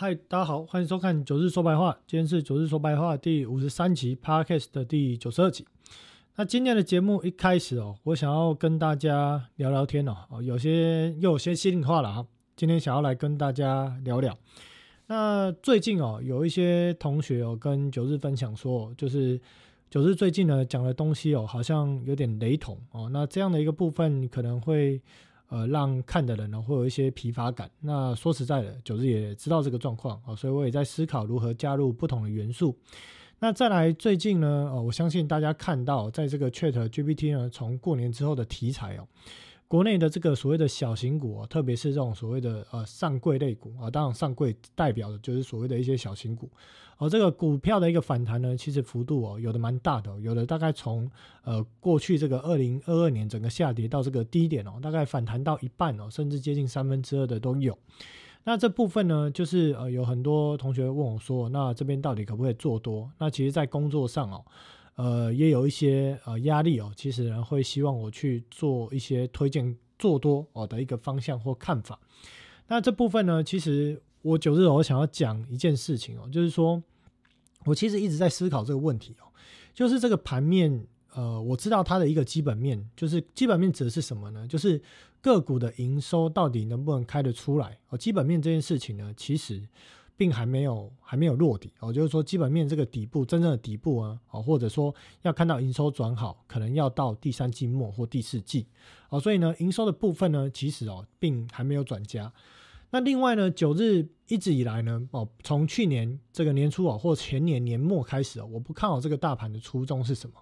嗨，大家好，欢迎收看九日说白话。今天是九日说白话第五十三集，Podcast 的第九十二集。那今天的节目一开始哦，我想要跟大家聊聊天哦，哦，有些又有些心里话了哈。今天想要来跟大家聊聊。那最近哦，有一些同学哦跟九日分享说，就是九日最近呢讲的东西哦，好像有点雷同哦。那这样的一个部分可能会。呃，让看的人呢会有一些疲乏感。那说实在的，九日也知道这个状况啊，所以我也在思考如何加入不同的元素。那再来，最近呢，呃，我相信大家看到，在这个 Chat GPT 呢，从过年之后的题材哦。国内的这个所谓的小型股，特别是这种所谓的呃上柜类股啊，当然上柜代表的就是所谓的一些小型股。而这个股票的一个反弹呢，其实幅度哦有的蛮大的，有的大概从呃过去这个二零二二年整个下跌到这个低点哦，大概反弹到一半哦，甚至接近三分之二的都有。那这部分呢，就是呃有很多同学问我说，那这边到底可不可以做多？那其实，在工作上哦。呃，也有一些呃压力哦，其实人会希望我去做一些推荐做多哦的一个方向或看法。那这部分呢，其实我九日我想要讲一件事情哦，就是说我其实一直在思考这个问题哦，就是这个盘面呃，我知道它的一个基本面，就是基本面指的是什么呢？就是个股的营收到底能不能开得出来哦？基本面这件事情呢，其实。并还没有还没有落底哦，就是说基本面这个底部真正的底部啊，哦，或者说要看到营收转好，可能要到第三季末或第四季哦，所以呢，营收的部分呢，其实哦，并还没有转佳。那另外呢，九日一直以来呢，哦，从去年这个年初啊，或前年年末开始哦，我不看好这个大盘的初衷是什么？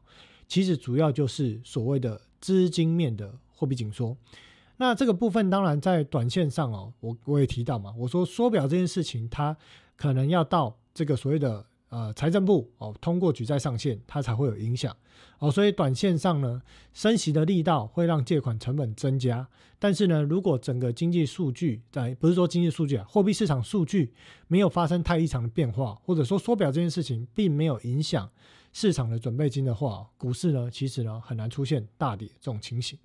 其实主要就是所谓的资金面的货币紧缩。那这个部分当然在短线上哦，我我也提到嘛，我说缩表这件事情，它可能要到这个所谓的呃财政部哦通过举债上限，它才会有影响哦，所以短线上呢，升息的力道会让借款成本增加，但是呢，如果整个经济数据在不是说经济数据啊，货币市场数据没有发生太异常的变化，或者说缩表这件事情并没有影响市场的准备金的话，股市呢其实呢很难出现大跌这种情形。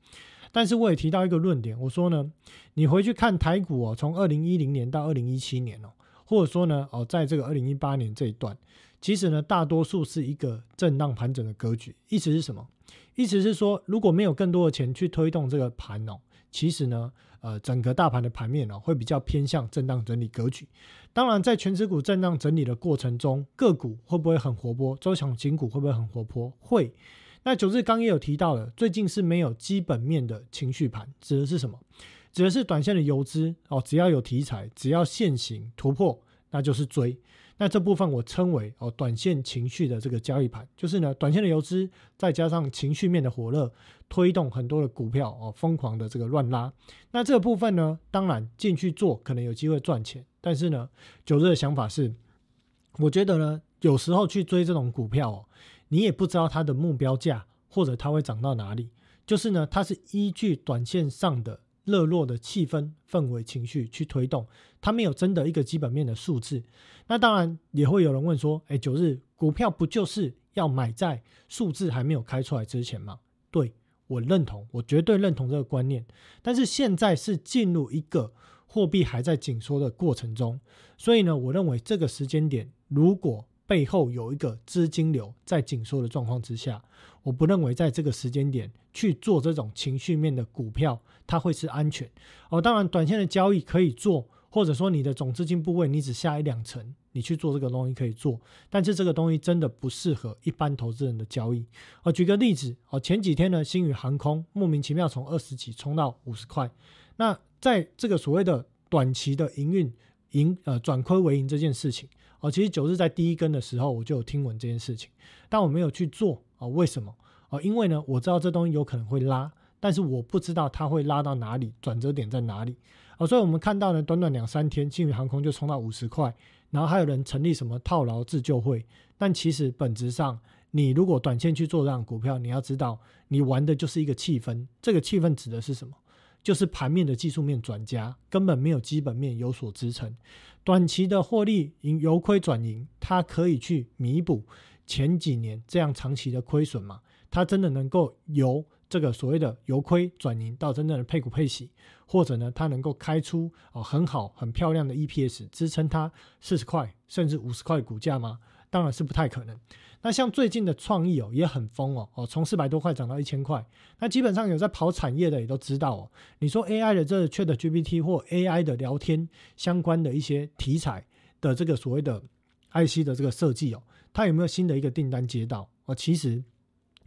但是我也提到一个论点，我说呢，你回去看台股哦，从二零一零年到二零一七年哦，或者说呢哦，在这个二零一八年这一段，其实呢，大多数是一个震荡盘整的格局。意思是什么？意思是说，如果没有更多的钱去推动这个盘哦，其实呢，呃，整个大盘的盘面哦，会比较偏向震荡整理格局。当然，在全指股震荡整理的过程中，个股会不会很活泼？周强型股会不会很活泼？会。那九日刚也有提到了，最近是没有基本面的情绪盘，指的是什么？指的是短线的游资哦，只要有题材，只要现行突破，那就是追。那这部分我称为哦短线情绪的这个交易盘，就是呢短线的游资再加上情绪面的火热，推动很多的股票哦疯狂的这个乱拉。那这个部分呢，当然进去做可能有机会赚钱，但是呢九日的想法是，我觉得呢有时候去追这种股票哦。你也不知道它的目标价，或者它会涨到哪里。就是呢，它是依据短线上的热络的气氛、氛围、情绪去推动，它没有真的一个基本面的数字。那当然也会有人问说：“哎，九日股票不就是要买在数字还没有开出来之前吗？”对我认同，我绝对认同这个观念。但是现在是进入一个货币还在紧缩的过程中，所以呢，我认为这个时间点如果背后有一个资金流在紧缩的状况之下，我不认为在这个时间点去做这种情绪面的股票，它会是安全哦。当然，短线的交易可以做，或者说你的总资金部位你只下一两成，你去做这个东西可以做，但是这个东西真的不适合一般投资人的交易。哦，举个例子哦，前几天呢，星宇航空莫名其妙从二十几冲到五十块，那在这个所谓的短期的营运盈呃转亏为盈这件事情。哦，其实九日在第一根的时候，我就有听闻这件事情，但我没有去做啊。为什么？哦，因为呢，我知道这东西有可能会拉，但是我不知道它会拉到哪里，转折点在哪里。哦，所以我们看到呢，短短两三天，金宇航空就冲到五十块，然后还有人成立什么套牢自救会。但其实本质上，你如果短线去做这样股票，你要知道，你玩的就是一个气氛。这个气氛指的是什么？就是盘面的技术面转加，根本没有基本面有所支撑。短期的获利盈由亏转盈，它可以去弥补前几年这样长期的亏损吗？它真的能够由这个所谓的由亏转盈到真正的配股配息，或者呢，它能够开出哦很好很漂亮的 EPS 支撑它四十块甚至五十块股价吗？当然是不太可能。那像最近的创意哦也很疯哦哦，从四百多块涨到一千块。那基本上有在跑产业的也都知道哦。你说 AI 的这 ChatGPT 或 AI 的聊天相关的一些题材的这个所谓的 IC 的这个设计哦，它有没有新的一个订单接到哦？其实。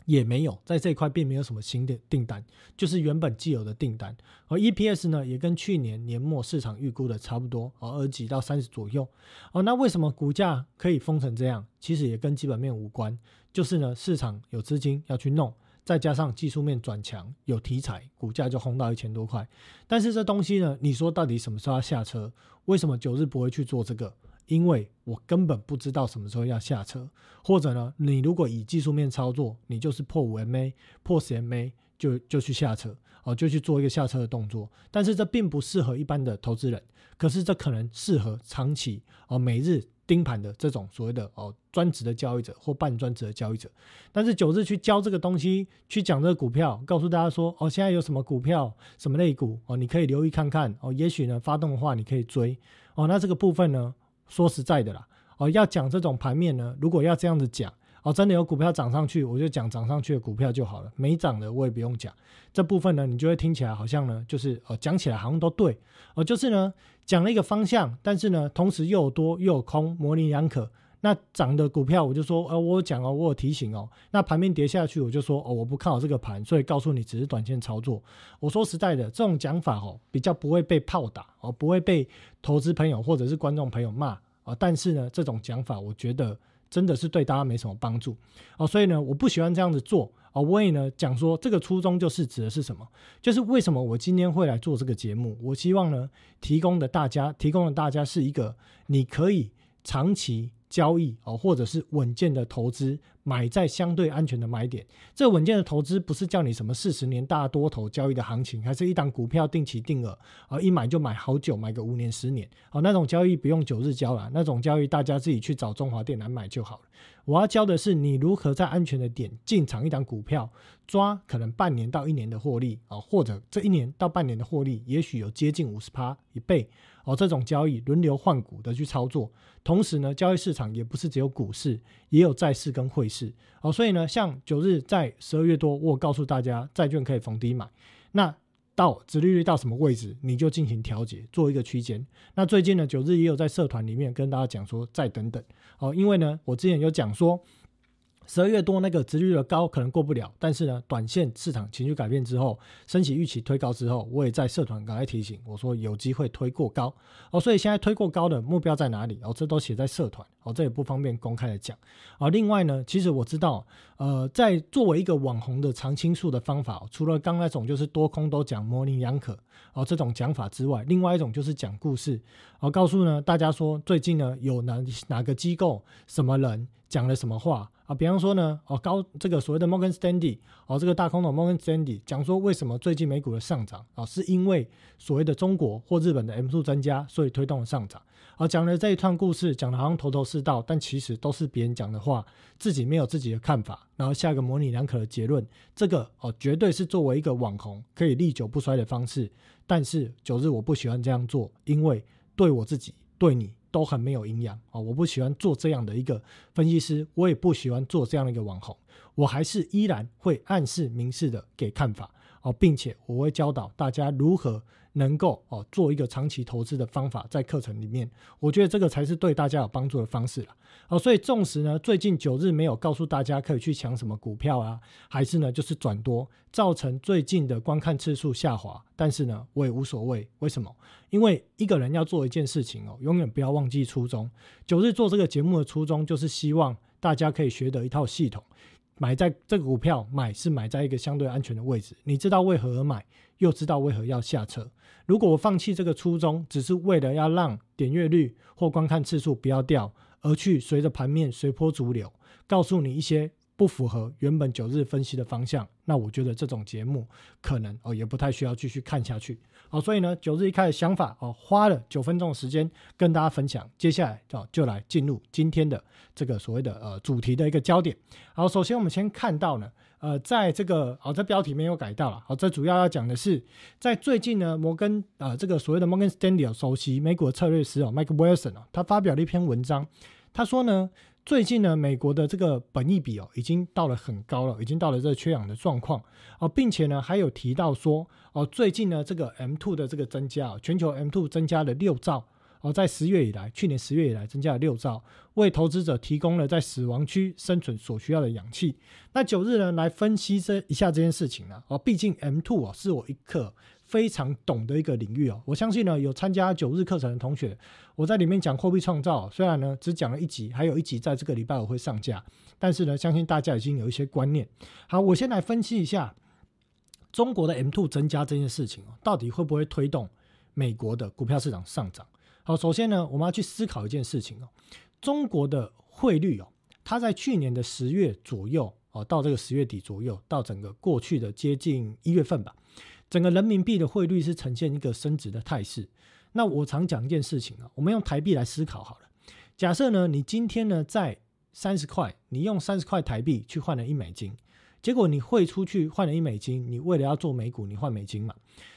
也没有在这一块，并没有什么新的订单，就是原本既有的订单。而 EPS 呢，也跟去年年末市场预估的差不多，哦，二几到三十左右。哦，那为什么股价可以封成这样？其实也跟基本面无关，就是呢，市场有资金要去弄，再加上技术面转强，有题材，股价就轰到一千多块。但是这东西呢，你说到底什么时候要下车？为什么九日不会去做这个？因为我根本不知道什么时候要下车，或者呢，你如果以技术面操作，你就是破五 MA、破十 MA 就就去下车哦，就去做一个下车的动作。但是这并不适合一般的投资人，可是这可能适合长期哦每日盯盘的这种所谓的哦专职的交易者或半专职的交易者。但是九日去教这个东西，去讲这个股票，告诉大家说哦，现在有什么股票、什么类股哦，你可以留意看看哦，也许呢发动的话你可以追哦。那这个部分呢？说实在的啦，哦，要讲这种盘面呢，如果要这样子讲，哦，真的有股票涨上去，我就讲涨上去的股票就好了，没涨的我也不用讲。这部分呢，你就会听起来好像呢，就是哦，讲起来好像都对，哦，就是呢，讲了一个方向，但是呢，同时又多又有空，模棱两可。那涨的股票，我就说，呃，我讲哦，我有提醒哦。那盘面跌下去，我就说，哦，我不看好这个盘，所以告诉你只是短线操作。我说实在的，这种讲法哦，比较不会被炮打哦，不会被投资朋友或者是观众朋友骂啊。但是呢，这种讲法，我觉得真的是对大家没什么帮助哦。所以呢，我不喜欢这样子做啊。我也呢讲说，这个初衷就是指的是什么？就是为什么我今天会来做这个节目？我希望呢，提供的大家，提供的大家是一个你可以长期。交易哦，或者是稳健的投资，买在相对安全的买点。这稳健的投资不是叫你什么四十年大多头交易的行情，还是一档股票定期定额啊，一买就买好久，买个五年十年哦，那种交易不用九日交了，那种交易大家自己去找中华电来买就好了。我要教的是你如何在安全的点进场一档股票，抓可能半年到一年的获利啊，或者这一年到半年的获利，也许有接近五十趴一倍。哦，这种交易轮流换股的去操作，同时呢，交易市场也不是只有股市，也有债市跟汇市。是哦，所以呢，像九日在十二月多，我告诉大家，债券可以逢低买。那到殖利率到什么位置，你就进行调节，做一个区间。那最近呢，九日也有在社团里面跟大家讲说，再等等。哦，因为呢，我之前有讲说。十二月多那个值率的高可能过不了，但是呢，短线市场情绪改变之后，升起预期推高之后，我也在社团赶快提醒我说有机会推过高哦，所以现在推过高的目标在哪里哦？这都写在社团哦，这也不方便公开的讲啊。另外呢，其实我知道，呃，在作为一个网红的常青树的方法，除了刚那种就是多空都讲模棱两可哦这种讲法之外，另外一种就是讲故事，哦，告诉呢大家说最近呢有哪哪个机构什么人讲了什么话。啊，比方说呢，哦高这个所谓的 Morgan Stanley，哦这个大空头 Morgan Stanley 讲说为什么最近美股的上涨啊，是因为所谓的中国或日本的 M 数增加，所以推动了上涨。啊，讲了这一串故事，讲的好像头头是道，但其实都是别人讲的话，自己没有自己的看法，然后下一个模棱两可的结论。这个哦，绝对是作为一个网红可以历久不衰的方式。但是九日我不喜欢这样做，因为对我自己，对你。都很没有营养啊！我不喜欢做这样的一个分析师，我也不喜欢做这样的一个网红，我还是依然会暗示明示的给看法啊，并且我会教导大家如何。能够哦做一个长期投资的方法，在课程里面，我觉得这个才是对大家有帮助的方式了。哦，所以纵使呢最近九日没有告诉大家可以去抢什么股票啊，还是呢就是转多，造成最近的观看次数下滑，但是呢我也无所谓。为什么？因为一个人要做一件事情哦，永远不要忘记初衷。九日做这个节目的初衷，就是希望大家可以学得一套系统。买在这个股票买是买在一个相对安全的位置，你知道为何而买，又知道为何要下车。如果我放弃这个初衷，只是为了要让点阅率或观看次数不要掉，而去随着盘面随波逐流，告诉你一些。不符合原本九日分析的方向，那我觉得这种节目可能哦也不太需要继续看下去。好，所以呢，九日一开始想法哦，花了九分钟的时间跟大家分享。接下来哦，就来进入今天的这个所谓的呃主题的一个焦点。好，首先我们先看到呢，呃，在这个哦，这标题没有改到了。好，这主要要讲的是，在最近呢，摩根啊，这个所谓的摩根斯丹利首席美股策略师哦，Mike Wilson 哦，他发表了一篇文章，他说呢，最近呢，美国的这个本益比哦，已经到了很高了，已经到了这个缺氧的状况哦，并且呢，还有提到说哦，最近呢，这个 M2 的这个增加，全球 M2 增加了六兆。哦，在十月以来，去年十月以来增加了六兆，为投资者提供了在死亡区生存所需要的氧气。那九日呢，来分析这一下这件事情呢？哦，毕竟 M two 哦，是我一课非常懂的一个领域哦。我相信呢，有参加九日课程的同学，我在里面讲货币创造，虽然呢只讲了一集，还有一集在这个礼拜我会上架，但是呢，相信大家已经有一些观念。好，我先来分析一下中国的 M two 增加这件事情哦，到底会不会推动美国的股票市场上涨？好，首先呢，我们要去思考一件事情哦，中国的汇率哦，它在去年的十月左右哦，到这个十月底左右，到整个过去的接近一月份吧，整个人民币的汇率是呈现一个升值的态势。那我常讲一件事情啊，我们用台币来思考好了。假设呢，你今天呢在三十块，你用三十块台币去换了一美金，结果你汇出去换了一美金，你为了要做美股，你换美金嘛，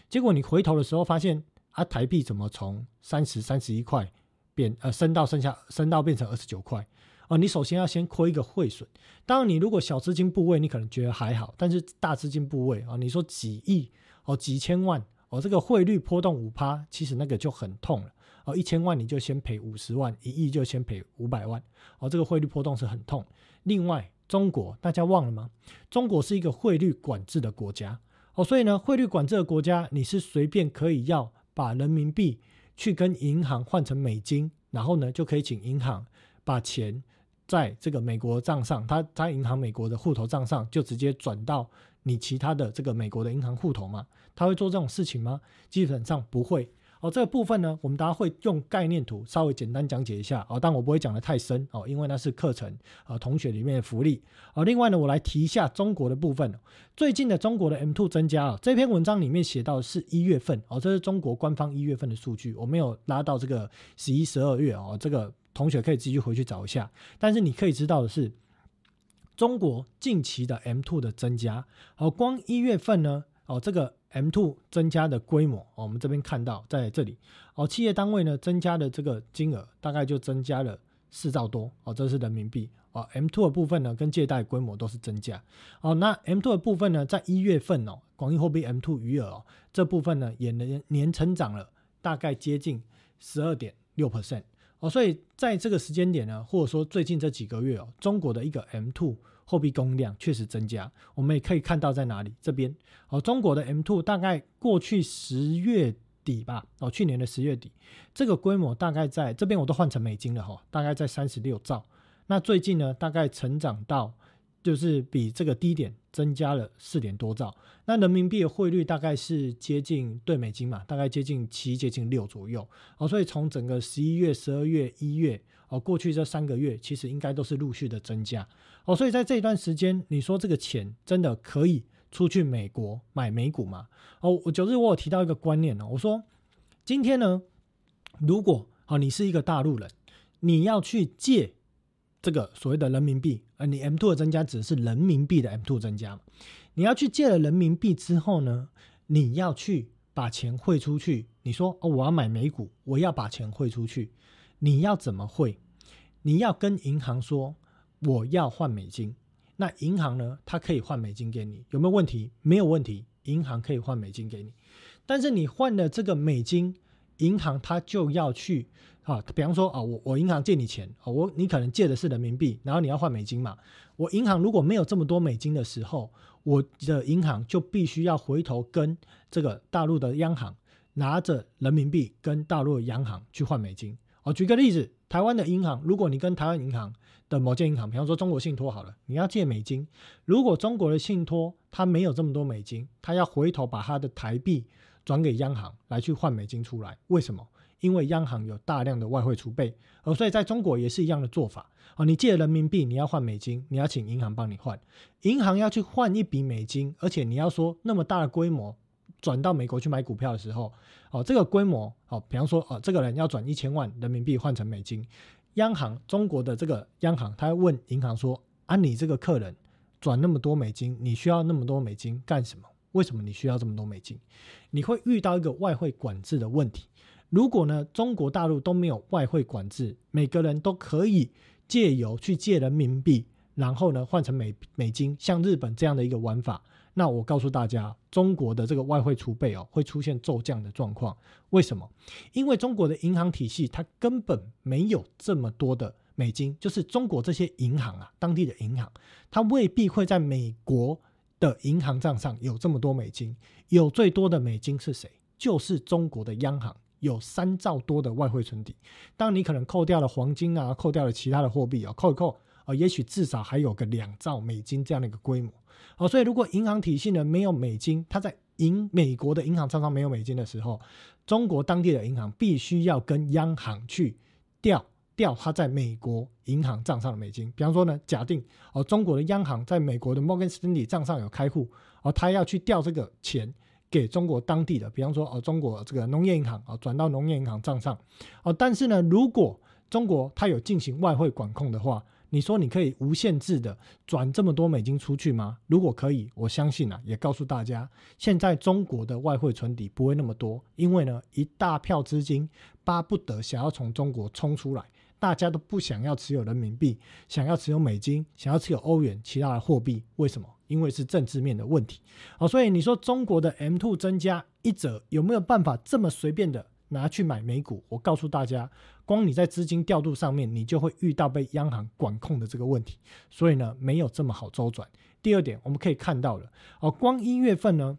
结果你回头的时候发现。啊，台币怎么从三十三十一块变呃升到剩下升到变成二十九块？哦，你首先要先亏一个汇损。当然，你如果小资金部位，你可能觉得还好，但是大资金部位啊，你说几亿哦，几千万哦，这个汇率波动五趴，其实那个就很痛了哦。一千万你就先赔五十万，一亿就先赔五百万哦，这个汇率波动是很痛。另外，中国大家忘了吗？中国是一个汇率管制的国家哦，所以呢，汇率管制的国家，你是随便可以要。把人民币去跟银行换成美金，然后呢就可以请银行把钱在这个美国账上，他他银行美国的户头账上就直接转到你其他的这个美国的银行户头嘛？他会做这种事情吗？基本上不会。哦，这个部分呢，我们大家会用概念图稍微简单讲解一下哦，但我不会讲的太深哦，因为那是课程啊，同学里面的福利哦。另外呢，我来提一下中国的部分，最近的中国的 M two 增加啊，这篇文章里面写到是一月份哦，这是中国官方一月份的数据，我没有拉到这个十一、十二月哦，这个同学可以自己回去找一下。但是你可以知道的是，中国近期的 M two 的增加，哦，光一月份呢，哦，这个。M2 增加的规模，我们这边看到在这里哦，企业单位呢增加的这个金额大概就增加了四兆多哦，这是人民币哦。M2 的部分呢跟借贷规模都是增加哦。那 M2 的部分呢，在一月份哦，广义货币 M2 余额哦这部分呢也年年成长了大概接近十二点六 percent 哦，所以在这个时间点呢，或者说最近这几个月哦，中国的一个 M2。货币供应量确实增加，我们也可以看到在哪里这边哦，中国的 M2 大概过去十月底吧，哦，去年的十月底，这个规模大概在这边我都换成美金了哈，大概在三十六兆。那最近呢，大概成长到就是比这个低点增加了四点多兆。那人民币的汇率大概是接近对美金嘛，大概接近七接近六左右哦，所以从整个十一月、十二月、一月哦，过去这三个月其实应该都是陆续的增加。哦，所以在这一段时间，你说这个钱真的可以出去美国买美股吗？哦，我九日我有提到一个观念呢，我说今天呢，如果哦你是一个大陆人，你要去借这个所谓的人民币，呃，你 M two 的增加只是人民币的 M two 增加嘛？你要去借了人民币之后呢，你要去把钱汇出去，你说哦我要买美股，我要把钱汇出去，你要怎么汇？你要跟银行说。我要换美金，那银行呢？它可以换美金给你，有没有问题？没有问题，银行可以换美金给你。但是你换了这个美金，银行它就要去啊，比方说啊，我我银行借你钱啊，我你可能借的是人民币，然后你要换美金嘛。我银行如果没有这么多美金的时候，我的银行就必须要回头跟这个大陆的央行拿着人民币跟大陆的央行去换美金。我举个例子，台湾的银行，如果你跟台湾银行的某间银行，比方说中国信托好了，你要借美金。如果中国的信托它没有这么多美金，它要回头把它的台币转给央行来去换美金出来。为什么？因为央行有大量的外汇储备，而所以在中国也是一样的做法。哦，你借人民币，你要换美金，你要请银行帮你换。银行要去换一笔美金，而且你要说那么大的规模转到美国去买股票的时候，哦，这个规模，哦，比方说，哦，这个人要转一千万人民币换成美金。央行中国的这个央行，他问银行说：“啊，你这个客人转那么多美金，你需要那么多美金干什么？为什么你需要这么多美金？你会遇到一个外汇管制的问题。如果呢，中国大陆都没有外汇管制，每个人都可以借由去借人民币，然后呢换成美美金，像日本这样的一个玩法，那我告诉大家，中国的这个外汇储备哦会出现骤降的状况。为什么？因为中国的银行体系它根本没有这么多的美金，就是中国这些银行啊，当地的银行，它未必会在美国的银行账上有这么多美金。有最多的美金是谁？就是中国的央行。有三兆多的外汇存底，当你可能扣掉了黄金啊，扣掉了其他的货币啊，扣一扣啊，也许至少还有个两兆美金这样的一个规模。哦，所以如果银行体系呢没有美金，它在银美国的银行账上没有美金的时候，中国当地的银行必须要跟央行去调调它在美国银行账上的美金。比方说呢，假定哦，中国的央行在美国的摩根斯丹利账上有开户，哦，他要去调这个钱。给中国当地的，比方说哦，中国这个农业银行啊，转到农业银行账上，哦，但是呢，如果中国它有进行外汇管控的话，你说你可以无限制的转这么多美金出去吗？如果可以，我相信啊，也告诉大家，现在中国的外汇存底不会那么多，因为呢，一大票资金巴不得想要从中国冲出来。大家都不想要持有人民币，想要持有美金，想要持有欧元，其他的货币，为什么？因为是政治面的问题。好，所以你说中国的 M two 增加一折，有没有办法这么随便的拿去买美股？我告诉大家，光你在资金调度上面，你就会遇到被央行管控的这个问题。所以呢，没有这么好周转。第二点，我们可以看到了，哦，光一月份呢。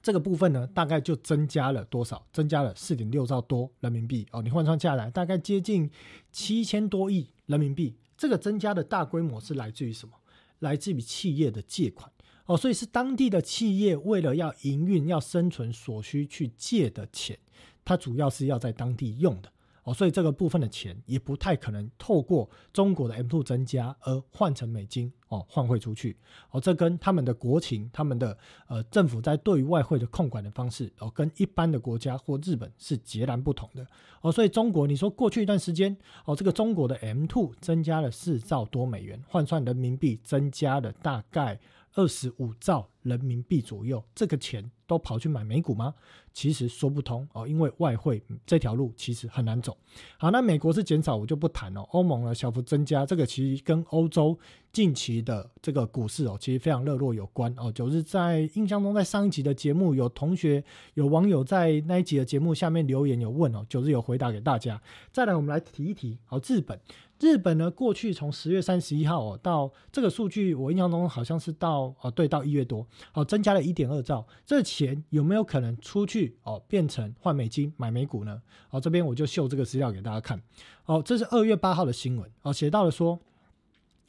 这个部分呢，大概就增加了多少？增加了四点六兆多人民币哦。你换算下来，大概接近七千多亿人民币。这个增加的大规模是来自于什么？来自于企业的借款哦。所以是当地的企业为了要营运、要生存所需去借的钱，它主要是要在当地用的。哦，所以这个部分的钱也不太可能透过中国的 M two 增加而换成美金哦换汇出去哦，这跟他们的国情、他们的呃政府在对于外汇的控管的方式哦，跟一般的国家或日本是截然不同的哦。所以中国，你说过去一段时间哦，这个中国的 M two 增加了四兆多美元，换算人民币增加了大概二十五兆人民币左右，这个钱。都跑去买美股吗？其实说不通哦，因为外汇这条路其实很难走。好，那美国是减少，我就不谈了。欧盟呢小幅增加，这个其实跟欧洲近期的这个股市哦，其实非常热络有关哦。九日在印象中，在上一集的节目，有同学有网友在那一集的节目下面留言有问哦，九日有回答给大家。再来，我们来提一提好日本。日本呢，过去从十月三十一号哦到这个数据，我印象中好像是到哦对，到一月多哦，增加了一点二兆。这钱有没有可能出去哦，变成换美金买美股呢？哦，这边我就秀这个资料给大家看。哦，这是二月八号的新闻哦，写到了说，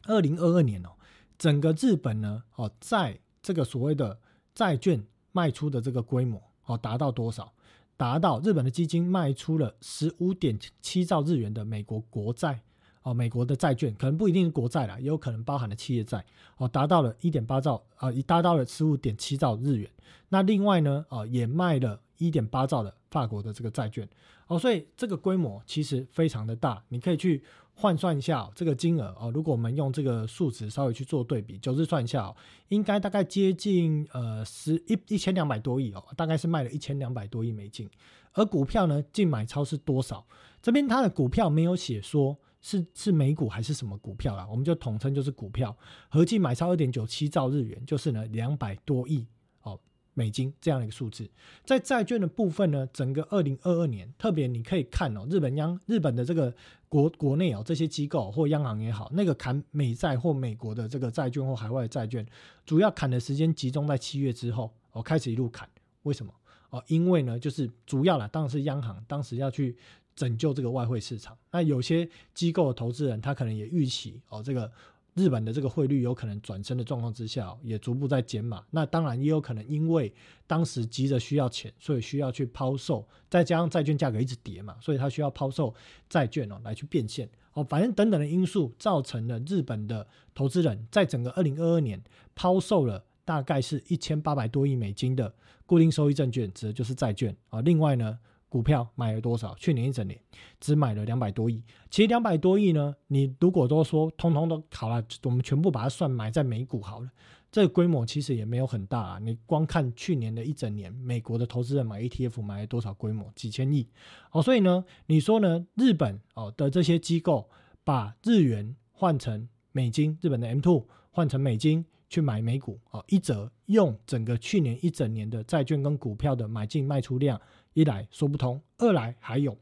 二零二二年哦，整个日本呢哦，在这个所谓的债券卖出的这个规模哦，达到多少？达到日本的基金卖出了十五点七兆日元的美国国债。哦，美国的债券可能不一定是国债啦，也有可能包含了企业债。哦，达到了一点八兆啊，已达到了十五点七兆日元。那另外呢，哦，也卖了一点八兆的法国的这个债券。哦，所以这个规模其实非常的大。你可以去换算一下这个金额哦。如果我们用这个数值稍微去做对比，九日算一下，应该大概接近呃十一一千两百多亿哦，大概是卖了一千两百多亿美金。而股票呢，净买超是多少？这边它的股票没有写说。是是美股还是什么股票啊？我们就统称就是股票，合计买超二点九七兆日元，就是呢两百多亿哦美金这样的一个数字。在债券的部分呢，整个二零二二年，特别你可以看哦，日本央日本的这个国国内哦这些机构或央行也好，那个砍美债或美国的这个债券或海外债券，主要砍的时间集中在七月之后哦，开始一路砍。为什么？哦，因为呢，就是主要啦，当然是央行当时要去。拯救这个外汇市场，那有些机构的投资人，他可能也预期哦，这个日本的这个汇率有可能转升的状况之下，也逐步在减码。那当然也有可能因为当时急着需要钱，所以需要去抛售，再加上债券价格一直跌嘛，所以他需要抛售债券哦来去变现哦，反正等等的因素造成了日本的投资人在整个二零二二年抛售了大概是一千八百多亿美金的固定收益证券，指的就是债券啊。另外呢。股票买了多少？去年一整年只买了两百多亿。其实两百多亿呢，你如果都说通通都好了，我们全部把它算买在美股好了，这个规模其实也没有很大啊。你光看去年的一整年，美国的投资人买 ETF 买了多少规模？几千亿哦。所以呢，你说呢？日本哦的这些机构把日元换成美金，日本的 M two 换成美金。去买美股啊，一则用整个去年一整年的债券跟股票的买进卖出量，一来说不通，二来还有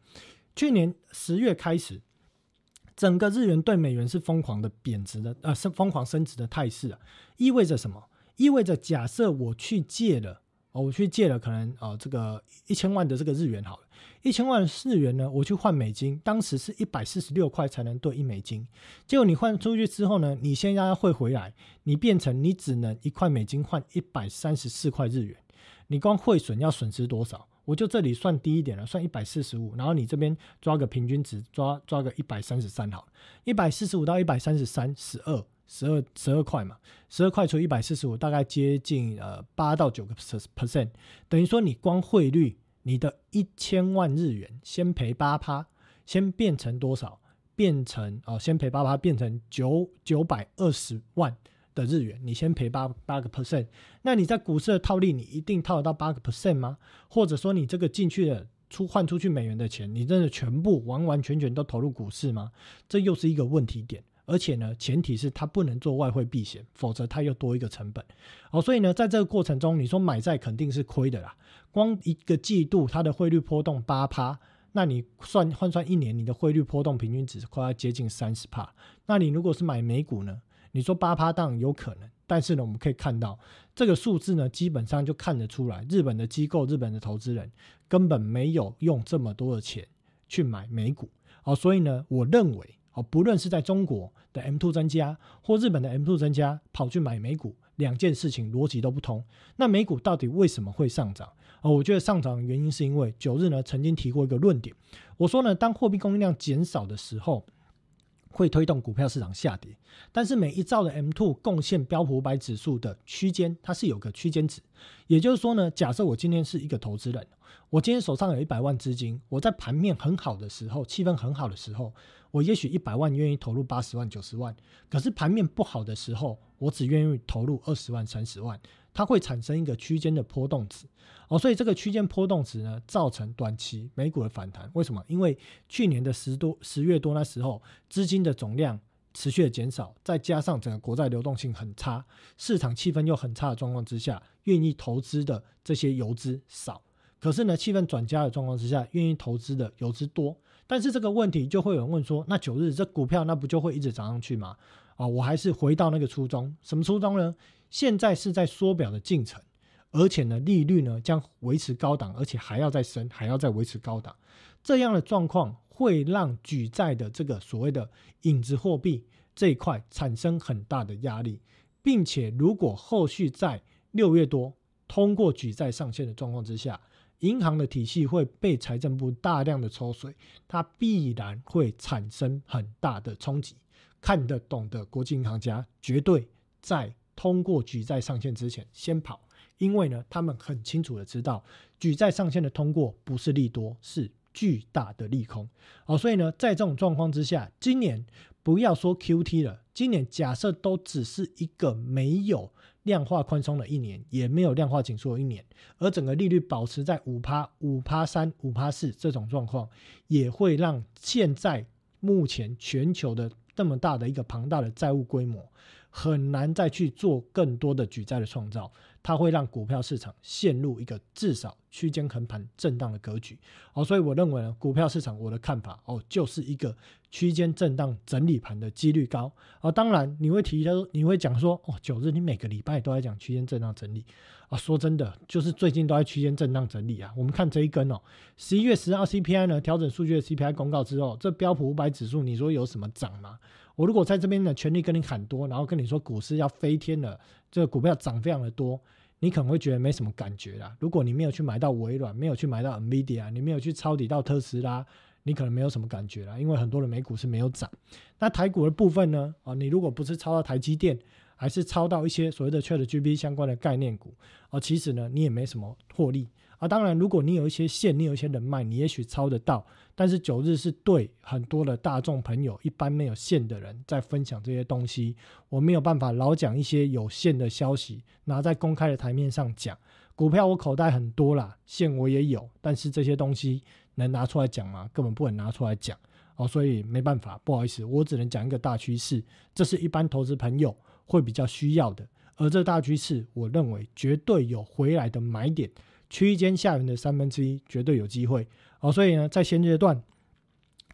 去年十月开始，整个日元对美元是疯狂的贬值的，呃，是疯狂升值的态势啊，意味着什么？意味着假设我去借了，我去借了可能呃这个一千万的这个日元好了。一千万日元呢，我去换美金，当时是一百四十六块才能兑一美金。结果你换出去之后呢，你先让它汇回来，你变成你只能一块美金换一百三十四块日元。你光汇损要损失多少？我就这里算低一点了，算一百四十五，然后你这边抓个平均值，抓抓个一百三十三好了。一百四十五到一百三十三，十二十二十二块嘛，十二块除一百四十五，大概接近呃八到九个 percent，等于说你光汇率。你的一千万日元先赔八趴，先变成多少？变成哦，先赔八趴，变成九九百二十万的日元。你先赔八八个 percent，那你在股市的套利，你一定套得到八个 percent 吗？或者说你这个进去的出换出去美元的钱，你真的全部完完全全都投入股市吗？这又是一个问题点。而且呢，前提是它不能做外汇避险，否则它又多一个成本。好，所以呢，在这个过程中，你说买债肯定是亏的啦。光一个季度它的汇率波动八趴，那你算换算一年，你的汇率波动平均值快要接近三十帕。那你如果是买美股呢？你说八趴当有可能，但是呢，我们可以看到这个数字呢，基本上就看得出来，日本的机构、日本的投资人根本没有用这么多的钱去买美股。好，所以呢，我认为。哦，不论是在中国的 M two 增加，或日本的 M two 增加，跑去买美股，两件事情逻辑都不同。那美股到底为什么会上涨？哦，我觉得上涨的原因是因为九日呢曾经提过一个论点，我说呢，当货币供应量减少的时候，会推动股票市场下跌。但是每一兆的 M two 贡献标普五百指数的区间，它是有个区间值。也就是说呢，假设我今天是一个投资人，我今天手上有一百万资金，我在盘面很好的时候，气氛很好的时候。我也许一百万愿意投入八十万九十万，可是盘面不好的时候，我只愿意投入二十万三十万，它会产生一个区间的波动值哦，所以这个区间波动值呢，造成短期美股的反弹。为什么？因为去年的十多十月多那时候，资金的总量持续的减少，再加上整个国债流动性很差，市场气氛又很差的状况之下，愿意投资的这些游资少，可是呢，气氛转佳的状况之下，愿意投资的游资多。但是这个问题就会有人问说：那九日这股票那不就会一直涨上去吗？啊，我还是回到那个初衷，什么初衷呢？现在是在缩表的进程，而且呢，利率呢将维持高档，而且还要再升，还要再维持高档。这样的状况会让举债的这个所谓的影子货币这一块产生很大的压力，并且如果后续在六月多通过举债上限的状况之下。银行的体系会被财政部大量的抽水，它必然会产生很大的冲击。看得懂的国际银行家绝对在通过举债上限之前先跑，因为呢，他们很清楚的知道举债上限的通过不是利多，是巨大的利空。好，所以呢，在这种状况之下，今年不要说 Q T 了，今年假设都只是一个没有。量化宽松的一年，也没有量化紧缩的一年，而整个利率保持在五趴、五趴三、五趴四这种状况，也会让现在目前全球的这么大的一个庞大的债务规模，很难再去做更多的举债的创造。它会让股票市场陷入一个至少区间横盘震荡的格局，哦，所以我认为呢，股票市场我的看法哦，就是一个区间震荡整理盘的几率高，啊，当然你会提到你会讲说，哦，九日你每个礼拜都在讲区间震荡整理，啊，说真的，就是最近都在区间震荡整理啊。我们看这一根哦，十一月十号 CPI 呢调整数据的 CPI 公告之后，这标普五百指数你说有什么涨吗？我如果在这边呢全力跟你喊多，然后跟你说股市要飞天了，这个股票涨非常的多。你可能会觉得没什么感觉啦。如果你没有去买到微软，没有去买到 Nvidia，你没有去抄底到特斯拉，你可能没有什么感觉啦。因为很多的美股是没有涨。那台股的部分呢？啊，你如果不是抄到台积电，还是抄到一些所谓的 ChatGPT 相关的概念股，啊，其实呢，你也没什么获利。啊。当然，如果你有一些线，你有一些人脉，你也许抄得到。但是九日是对很多的大众朋友，一般没有线的人在分享这些东西，我没有办法老讲一些有限的消息，拿在公开的台面上讲。股票我口袋很多啦，线我也有，但是这些东西能拿出来讲吗？根本不能拿出来讲哦，所以没办法，不好意思，我只能讲一个大趋势，这是一般投资朋友会比较需要的。而这大趋势，我认为绝对有回来的买点，区间下缘的三分之一绝对有机会。哦，所以呢，在现阶段，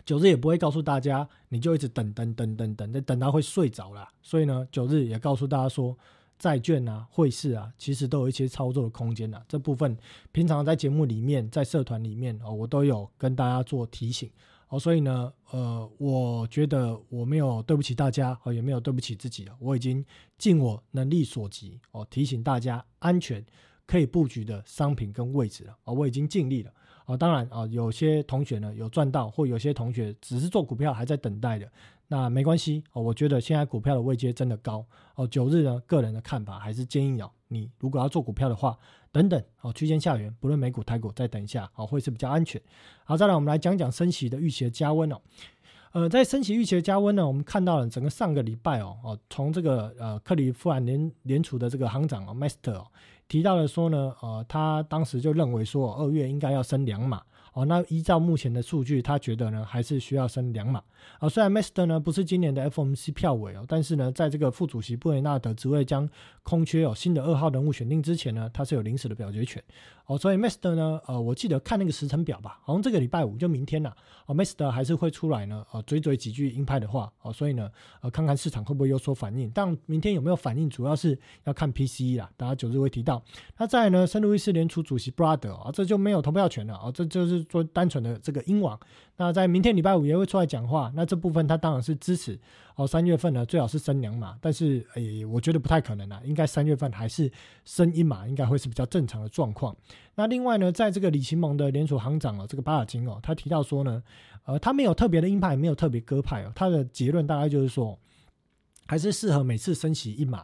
九日也不会告诉大家，你就一直等等等等等，等到会睡着了。所以呢，九日也告诉大家说，债券啊、汇市啊，其实都有一些操作的空间的。这部分平常在节目里面、在社团里面哦，我都有跟大家做提醒。哦，所以呢，呃，我觉得我没有对不起大家，哦，也没有对不起自己我已经尽我能力所及，哦，提醒大家安全可以布局的商品跟位置了。哦，我已经尽力了。哦，当然啊，有些同学呢有赚到，或有些同学只是做股票还在等待的，那没关系哦。我觉得现在股票的位阶真的高哦。九日呢，个人的看法还是建议哦，你如果要做股票的话，等等哦，区间下缘，不论美股、台股，再等一下哦，会是比较安全。好，再来我们来讲讲升息的预期的加温哦。呃，在升息预期的加温呢，我们看到了整个上个礼拜哦哦，从这个呃克里夫兰联联储的这个行长哦，Master 哦。提到了说呢，呃，他当时就认为说二月应该要升两码。哦，那依照目前的数据，他觉得呢还是需要升两码。啊，虽然 Master 呢不是今年的 FOMC 票委哦，但是呢，在这个副主席布雷纳德职位将空缺哦新的二号人物选定之前呢，他是有临时的表决权。哦，所以 Master 呢，呃，我记得看那个时程表吧，好像这个礼拜五就明天了。哦，Master 还是会出来呢，呃，嘴嘴几句鹰派的话。哦，所以呢，呃，看看市场会不会有所反应。但明天有没有反应，主要是要看 PCE 啦。大家九日会提到。那再呢，圣路易斯联储主席 Brother 啊，这就没有投票权了。哦，这就是说单纯的这个鹰王。那在明天礼拜五也会出来讲话。那这部分他当然是支持。哦，三月份呢最好是升两码，但是诶，我觉得不太可能啊，应该三月份还是升一码，应该会是比较正常的状况。那另外呢，在这个李奇蒙的联储行长哦，这个巴尔金哦，他提到说呢，呃，他没有特别的鹰派，没有特别鸽派哦，他的结论大概就是说，还是适合每次升息一码。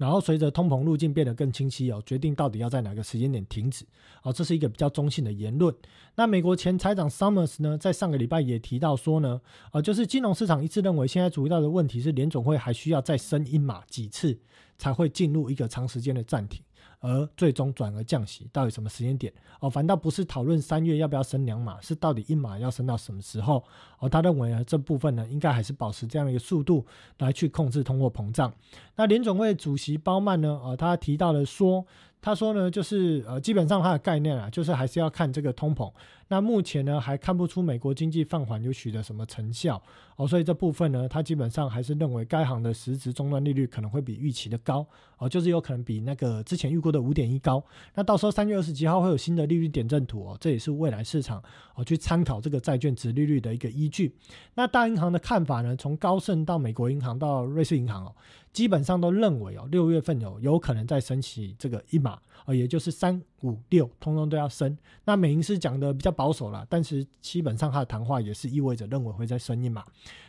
然后随着通膨路径变得更清晰哦，决定到底要在哪个时间点停止哦，这是一个比较中性的言论。那美国前财长 Summers 呢，在上个礼拜也提到说呢，呃，就是金融市场一致认为，现在主要的问题是联总会还需要再升一码几次，才会进入一个长时间的暂停。而最终转而降息，到底什么时间点？哦，反倒不是讨论三月要不要升两码，是到底一码要升到什么时候？哦，他认为呢，这部分呢，应该还是保持这样的一个速度来去控制通货膨胀。那联总会主席鲍曼呢？呃，他提到了说。他说呢，就是呃，基本上他的概念啊，就是还是要看这个通膨。那目前呢，还看不出美国经济放缓有取得什么成效哦，所以这部分呢，他基本上还是认为该行的实质终端利率可能会比预期的高哦，就是有可能比那个之前预估的五点一高。那到时候三月二十几号会有新的利率点阵图哦，这也是未来市场哦去参考这个债券值利率的一个依据。那大银行的看法呢，从高盛到美国银行到瑞士银行哦。基本上都认为哦，六月份有有可能再升起这个一码呃，也就是三五六，通通都要升。那美银是讲的比较保守了，但是基本上他的谈话也是意味着认为会再升一码。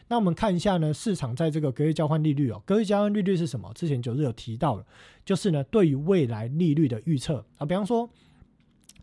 那我们看一下呢，市场在这个隔夜交换利率哦，隔夜交换利率是什么？之前九日有提到了，就是呢对于未来利率的预测啊，比方说。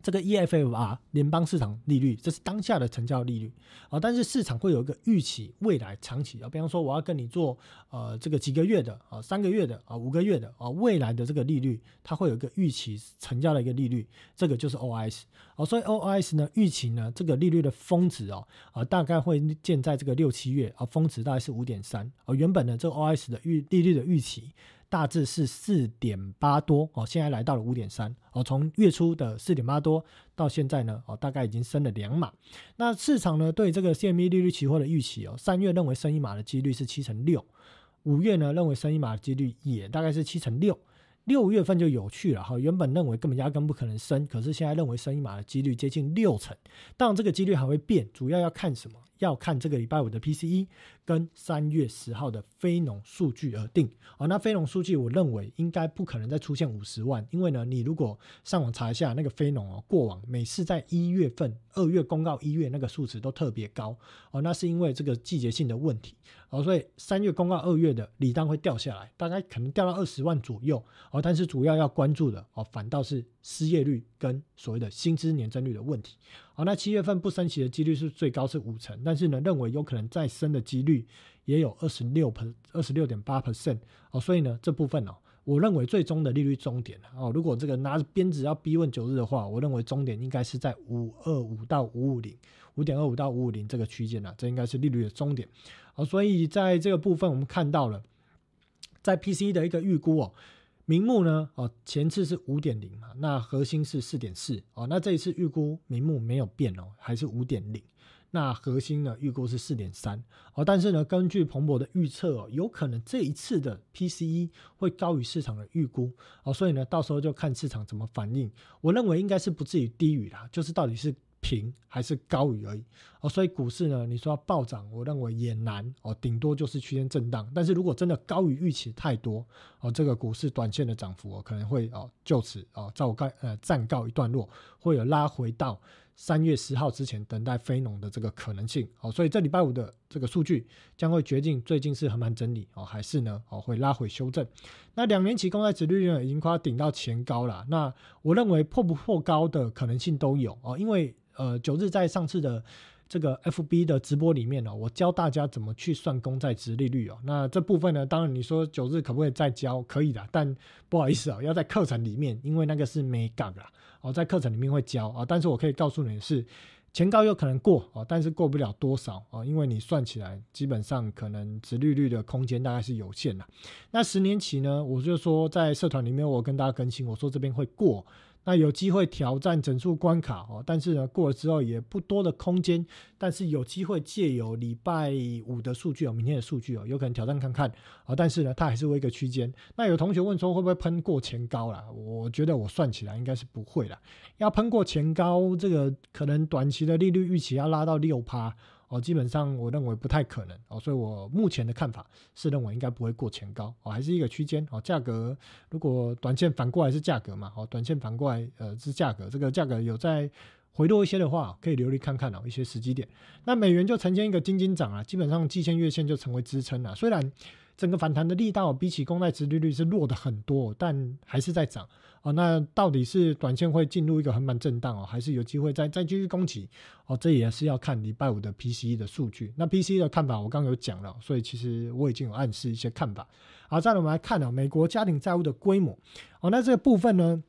这个 EFFR 联邦市场利率，这是当下的成交利率啊，但是市场会有一个预期，未来长期啊，比方说我要跟你做呃这个几个月的啊，三个月的啊，五个月的啊，未来的这个利率，它会有一个预期成交的一个利率，这个就是 OIS 哦，所以 OIS 呢预期呢这个利率的峰值哦啊大概会建在这个六七月啊，峰值大概是五点三哦，原本呢这个 OIS 的预利率的预期。大致是四点八多哦，现在来到了五点三哦，从月初的四点八多到现在呢哦，大概已经升了两码。那市场呢对这个 CME 利率期货的预期哦，三月认为升一码的几率是七成六，五月呢认为升一码的几率也大概是七成六。六月份就有趣了哈，原本认为根本压根不可能升，可是现在认为升一码的几率接近六成。当然这个几率还会变，主要要看什么？要看这个礼拜五的 PCE 跟三月十号的非农数据而定。哦，那非农数据我认为应该不可能再出现五十万，因为呢，你如果上网查一下那个非农哦，过往每次在一月份、二月公告一月那个数值都特别高哦，那是因为这个季节性的问题哦，所以三月公告二月的理当会掉下来，大概可能掉到二十万左右哦。但是主要要关注的哦，反倒是失业率跟所谓的薪资年增率的问题。好，那七月份不升息的几率是最高是五成，但是呢，认为有可能再升的几率也有二十六 per 二十六点八 percent 哦。所以呢，这部分哦。我认为最终的利率终点哦，如果这个拿着鞭子要逼问九日的话，我认为终点应该是在五二五到五五零，五点二五到五五零这个区间呢，这应该是利率的终点。哦，所以在这个部分我们看到了，在 PC 的一个预估哦，明目呢哦前次是五点零嘛，那核心是四点四哦，那这一次预估明目没有变哦，还是五点零。那核心呢预估是四点三哦，但是呢，根据彭博的预测哦，有可能这一次的 PCE 会高于市场的预估哦，所以呢，到时候就看市场怎么反应。我认为应该是不至于低于啦，就是到底是平还是高于而已哦。所以股市呢，你说要暴涨，我认为也难哦，顶多就是区间震荡。但是如果真的高于预期太多哦，这个股市短线的涨幅哦可能会哦就此哦暂告呃暂告一段落，会有拉回到。三月十号之前等待非农的这个可能性，哦，所以这礼拜五的这个数据将会决定最近是横盘整理哦，还是呢哦会拉回修正。那两年期公债殖利率呢已经快要顶到前高了，那我认为破不破高的可能性都有哦，因为呃九日在上次的。这个 F B 的直播里面呢，我教大家怎么去算公债值利率哦。那这部分呢，当然你说九日可不可以再教？可以的，但不好意思啊，要在课程里面，因为那个是没杠啦。我，在课程里面会教啊。但是我可以告诉你是前高有可能过啊，但是过不了多少啊，因为你算起来基本上可能值利率的空间大概是有限的。那十年期呢，我就说在社团里面我跟大家更新，我说这边会过。那有机会挑战整数关卡哦，但是呢过了之后也不多的空间，但是有机会借由礼拜五的数据哦，明天的数据哦，有可能挑战看看啊，但是呢它还是一个区间。那有同学问说会不会喷过前高啦？我觉得我算起来应该是不会了，要喷过前高，这个可能短期的利率预期要拉到六趴。哦，基本上我认为不太可能哦，所以我目前的看法是认为应该不会过前高哦，还是一个区间哦。价格如果短线反过来是价格嘛，哦，短线反过来呃是价格，这个价格有在回落一些的话，可以留意看看哦一些时机点。那美元就呈现一个金金涨啊，基本上季线月线就成为支撑了，虽然。整个反弹的力道比起公债殖利率是弱的很多，但还是在涨哦。那到底是短线会进入一个横盘震荡哦，还是有机会再再继续攻击哦？这也是要看礼拜五的 PCE 的数据。那 PCE 的看法我刚有讲了，所以其实我已经有暗示一些看法。好，再来我们来看哦，美国家庭债务的规模哦。那这个部分呢？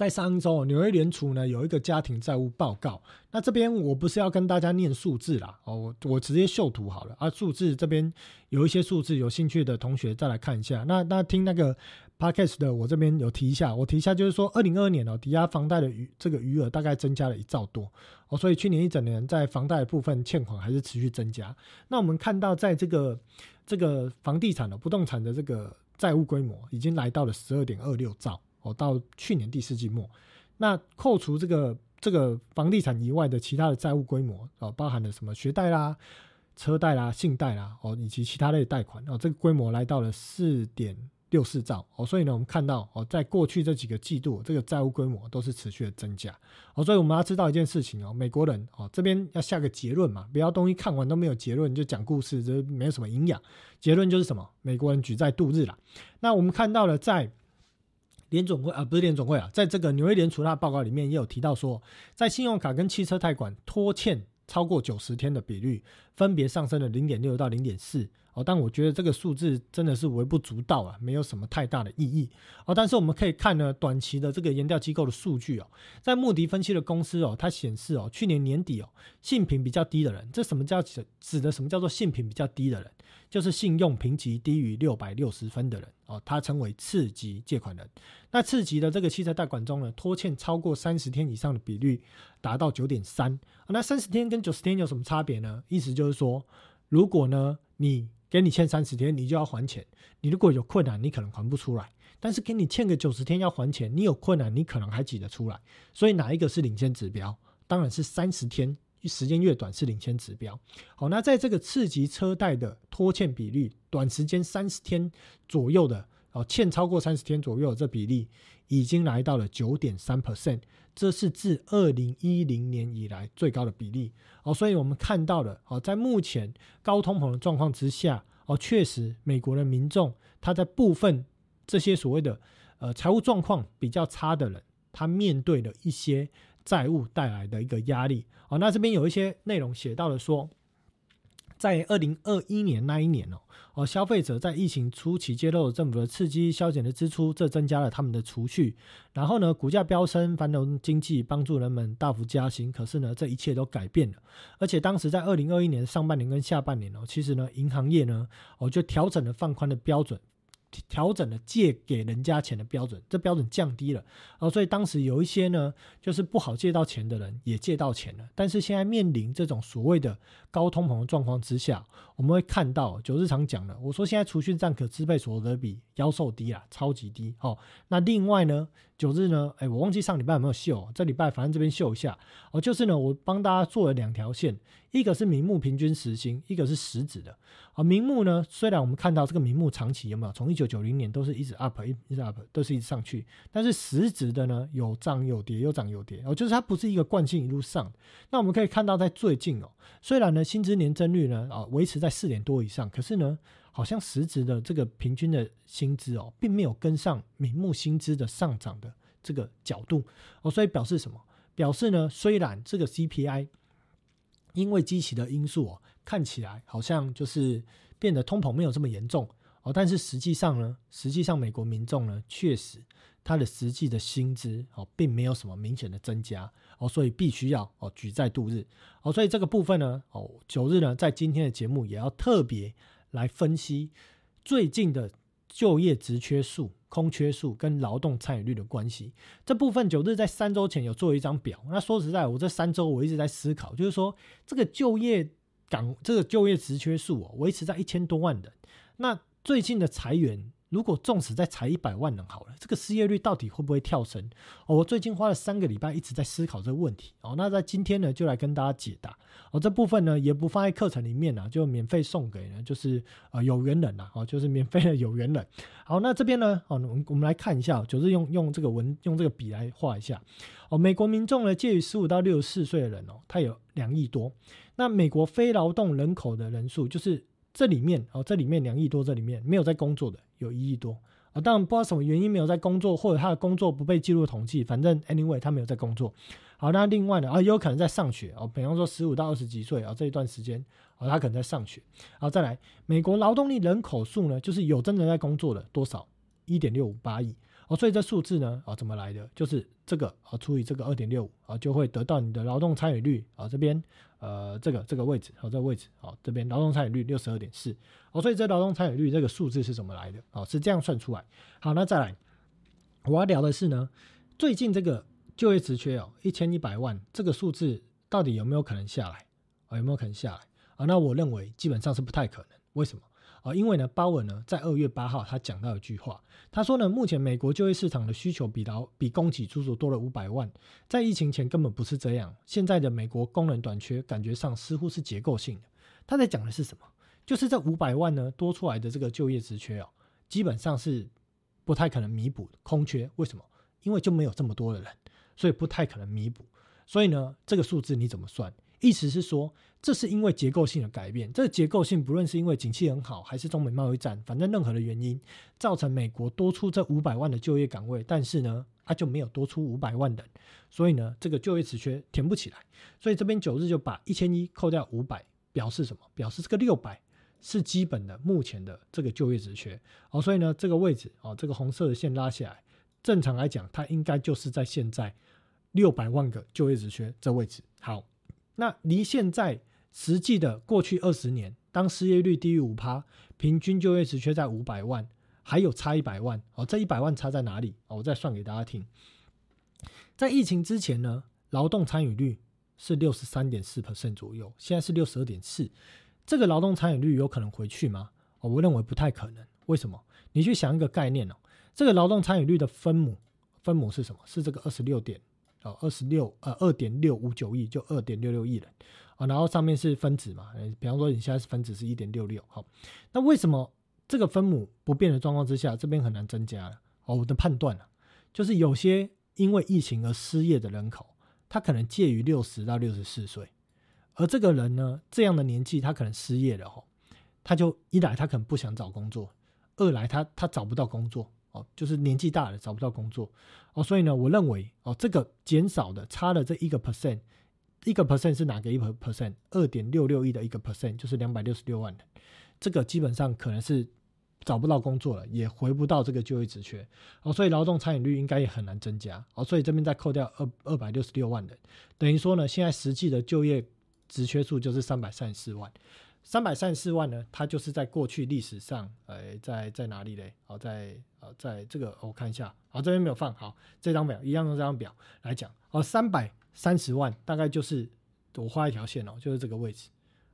在上周，纽约联储呢有一个家庭债务报告。那这边我不是要跟大家念数字啦，哦，我我直接秀图好了啊。数字这边有一些数字，有兴趣的同学再来看一下。那那听那个 podcast 的，我这边有提一下，我提一下就是说，二零二二年哦，抵押房贷的余这个余额大概增加了一兆多哦，所以去年一整年在房贷部分欠款还是持续增加。那我们看到在这个这个房地产的不动产的这个债务规模已经来到了十二点二六兆。哦，到去年第四季末，那扣除这个这个房地产以外的其他的债务规模哦，包含了什么学贷啦、车贷啦、信贷啦哦，以及其他类贷款哦，这个规模来到了四点六四兆哦，所以呢，我们看到哦，在过去这几个季度，这个债务规模都是持续的增加哦，所以我们要知道一件事情哦，美国人哦这边要下个结论嘛，不要东西看完都没有结论就讲故事，这没有什么营养。结论就是什么？美国人举债度日了。那我们看到了在。联总会啊，不是联总会啊，在这个纽约联储那报告里面也有提到说，在信用卡跟汽车贷款拖欠超过九十天的比率，分别上升了零点六到零点四。哦，但我觉得这个数字真的是微不足道啊，没有什么太大的意义。哦，但是我们可以看呢，短期的这个研调机构的数据哦，在穆迪分析的公司哦，它显示哦，去年年底哦，信评比较低的人，这什么叫指的什么叫做信评比较低的人？就是信用评级低于六百六十分的人哦，他称为次级借款人。那次级的这个汽车贷款中呢，拖欠超过三十天以上的比率达到九点三。那三十天跟九十天有什么差别呢？意思就说，如果呢你给你欠三十天，你就要还钱。你如果有困难，你可能还不出来。但是给你欠个九十天要还钱，你有困难，你可能还挤得出来。所以哪一个是领先指标？当然是三十天，时间越短是领先指标。好，那在这个次级车贷的拖欠比率，短时间三十天左右的哦，欠超过三十天左右这比例，已经来到了九点三 percent，这是自二零一零年以来最高的比例哦。所以我们看到了哦，在目前高通膨的状况之下哦，确实美国的民众他在部分这些所谓的呃财务状况比较差的人，他面对了一些债务带来的一个压力哦。那这边有一些内容写到了说。在二零二一年那一年哦，哦，消费者在疫情初期接受政府的刺激消减的支出，这增加了他们的储蓄。然后呢，股价飙升，繁荣经济，帮助人们大幅加薪。可是呢，这一切都改变了。而且当时在二零二一年上半年跟下半年哦，其实呢，银行业呢，哦，就调整了放宽的标准。调整了借给人家钱的标准，这标准降低了哦，所以当时有一些呢，就是不好借到钱的人也借到钱了。但是现在面临这种所谓的高通膨的状况之下，我们会看到九日常讲了，我说现在储蓄占可支配所得比妖兽低啊，超级低哦。那另外呢，九日呢，哎，我忘记上礼拜有没有秀，这礼拜反正这边秀一下哦，就是呢，我帮大家做了两条线。一个是名目平均时薪，一个是实质的。啊，名目呢，虽然我们看到这个名目长期有没有从一九九零年都是一直 up，一直 up，都是一直上去，但是实质的呢，有涨有跌，有涨有跌。哦，就是它不是一个惯性一路上。那我们可以看到，在最近哦，虽然呢薪资年增率呢啊维持在四点多以上，可是呢，好像实质的这个平均的薪资哦，并没有跟上名目薪资的上涨的这个角度。哦，所以表示什么？表示呢，虽然这个 CPI。因为机器的因素哦，看起来好像就是变得通膨没有这么严重哦，但是实际上呢，实际上美国民众呢，确实他的实际的薪资哦，并没有什么明显的增加哦，所以必须要哦举债度日哦，所以这个部分呢哦，九日呢在今天的节目也要特别来分析最近的就业职缺数。空缺数跟劳动参与率的关系，这部分九日在三周前有做一张表。那说实在，我这三周我一直在思考，就是说这个就业岗这个就业职缺数哦，维持在一千多万人。那最近的裁员。如果纵使再裁一百万人好了，这个失业率到底会不会跳升？哦，我最近花了三个礼拜一直在思考这个问题。哦，那在今天呢，就来跟大家解答。哦，这部分呢也不放在课程里面啊，就免费送给呢，就是呃有缘人呐。哦，就是免费的有缘人。好，那这边呢，哦，我们我们来看一下，就是用用这个文用这个笔来画一下。哦，美国民众呢介于十五到六十四岁的人哦，他有两亿多。那美国非劳动人口的人数，就是这里面哦，这里面两亿多，这里面没有在工作的。有一亿多啊，当然不知道什么原因没有在工作，或者他的工作不被记录统计，反正 anyway 他没有在工作。好，那另外呢啊，也有可能在上学哦，比方说十五到二十几岁啊这一段时间啊，他可能在上学。好，再来，美国劳动力人口数呢，就是有真的在工作的多少？一点六五八亿。哦，所以这数字呢，啊，怎么来的？就是这个啊，除以这个二点六五啊，就会得到你的劳动参与率啊，这边呃，这个这个位置，好，这个位置，好，这边劳动参与率六十二点四。哦，所以这劳动参与率这个数字是怎么来的？哦，是这样算出来。好，那再来，我要聊的是呢，最近这个就业职缺哦，一千一百万这个数字到底有没有可能下来？啊，有没有可能下来？啊，那我认为基本上是不太可能。为什么？啊，因为呢，鲍尔呢在二月八号他讲到一句话，他说呢，目前美国就业市场的需求比劳比供给足足多了五百万，在疫情前根本不是这样，现在的美国工人短缺感觉上似乎是结构性的。他在讲的是什么？就是这五百万呢多出来的这个就业职缺哦，基本上是不太可能弥补空缺。为什么？因为就没有这么多的人，所以不太可能弥补。所以呢，这个数字你怎么算？意思是说，这是因为结构性的改变。这个结构性不论是因为景气很好，还是中美贸易战，反正任何的原因，造成美国多出这五百万的就业岗位，但是呢，它就没有多出五百万人，所以呢，这个就业职缺填不起来。所以这边九日就把一千一扣掉五百，表示什么？表示这个六百是基本的目前的这个就业职缺。哦，所以呢，这个位置哦，这个红色的线拉下来，正常来讲，它应该就是在现在六百万个就业职缺这位置。好。那离现在实际的过去二十年，当失业率低于五趴，平均就业值缺在五百万，还有差一百万哦。这一百万差在哪里？哦，我再算给大家听。在疫情之前呢，劳动参与率是六十三点四 percent 左右，现在是六十二点四。这个劳动参与率有可能回去吗？哦，我认为不太可能。为什么？你去想一个概念哦，这个劳动参与率的分母，分母是什么？是这个二十六点。哦，二十六呃，二点六五九亿，就二点六六亿人啊。然后上面是分子嘛，比方说你现在是分子是一点六六，好，那为什么这个分母不变的状况之下，这边很难增加了？哦，我的判断啊，就是有些因为疫情而失业的人口，他可能介于六十到六十四岁，而这个人呢，这样的年纪他可能失业了哦，他就一来他可能不想找工作，二来他他找不到工作哦，就是年纪大了找不到工作哦，所以呢，我认为哦，这个减少的差了这一个 percent。一个 percent 是哪个一 percent？二点六六亿的一个 percent 就是两百六十六万的，这个基本上可能是找不到工作了，也回不到这个就业职缺哦，所以劳动参与率应该也很难增加哦，所以这边再扣掉二二百六十六万人，等于说呢，现在实际的就业职缺数就是三百三十四万，三百三十四万呢，它就是在过去历史上，呃，在在哪里嘞？哦，在呃，在这个我看一下，好，这边没有放好这张表，一样用这张表来讲哦，三百。三十万大概就是我画一条线哦，就是这个位置，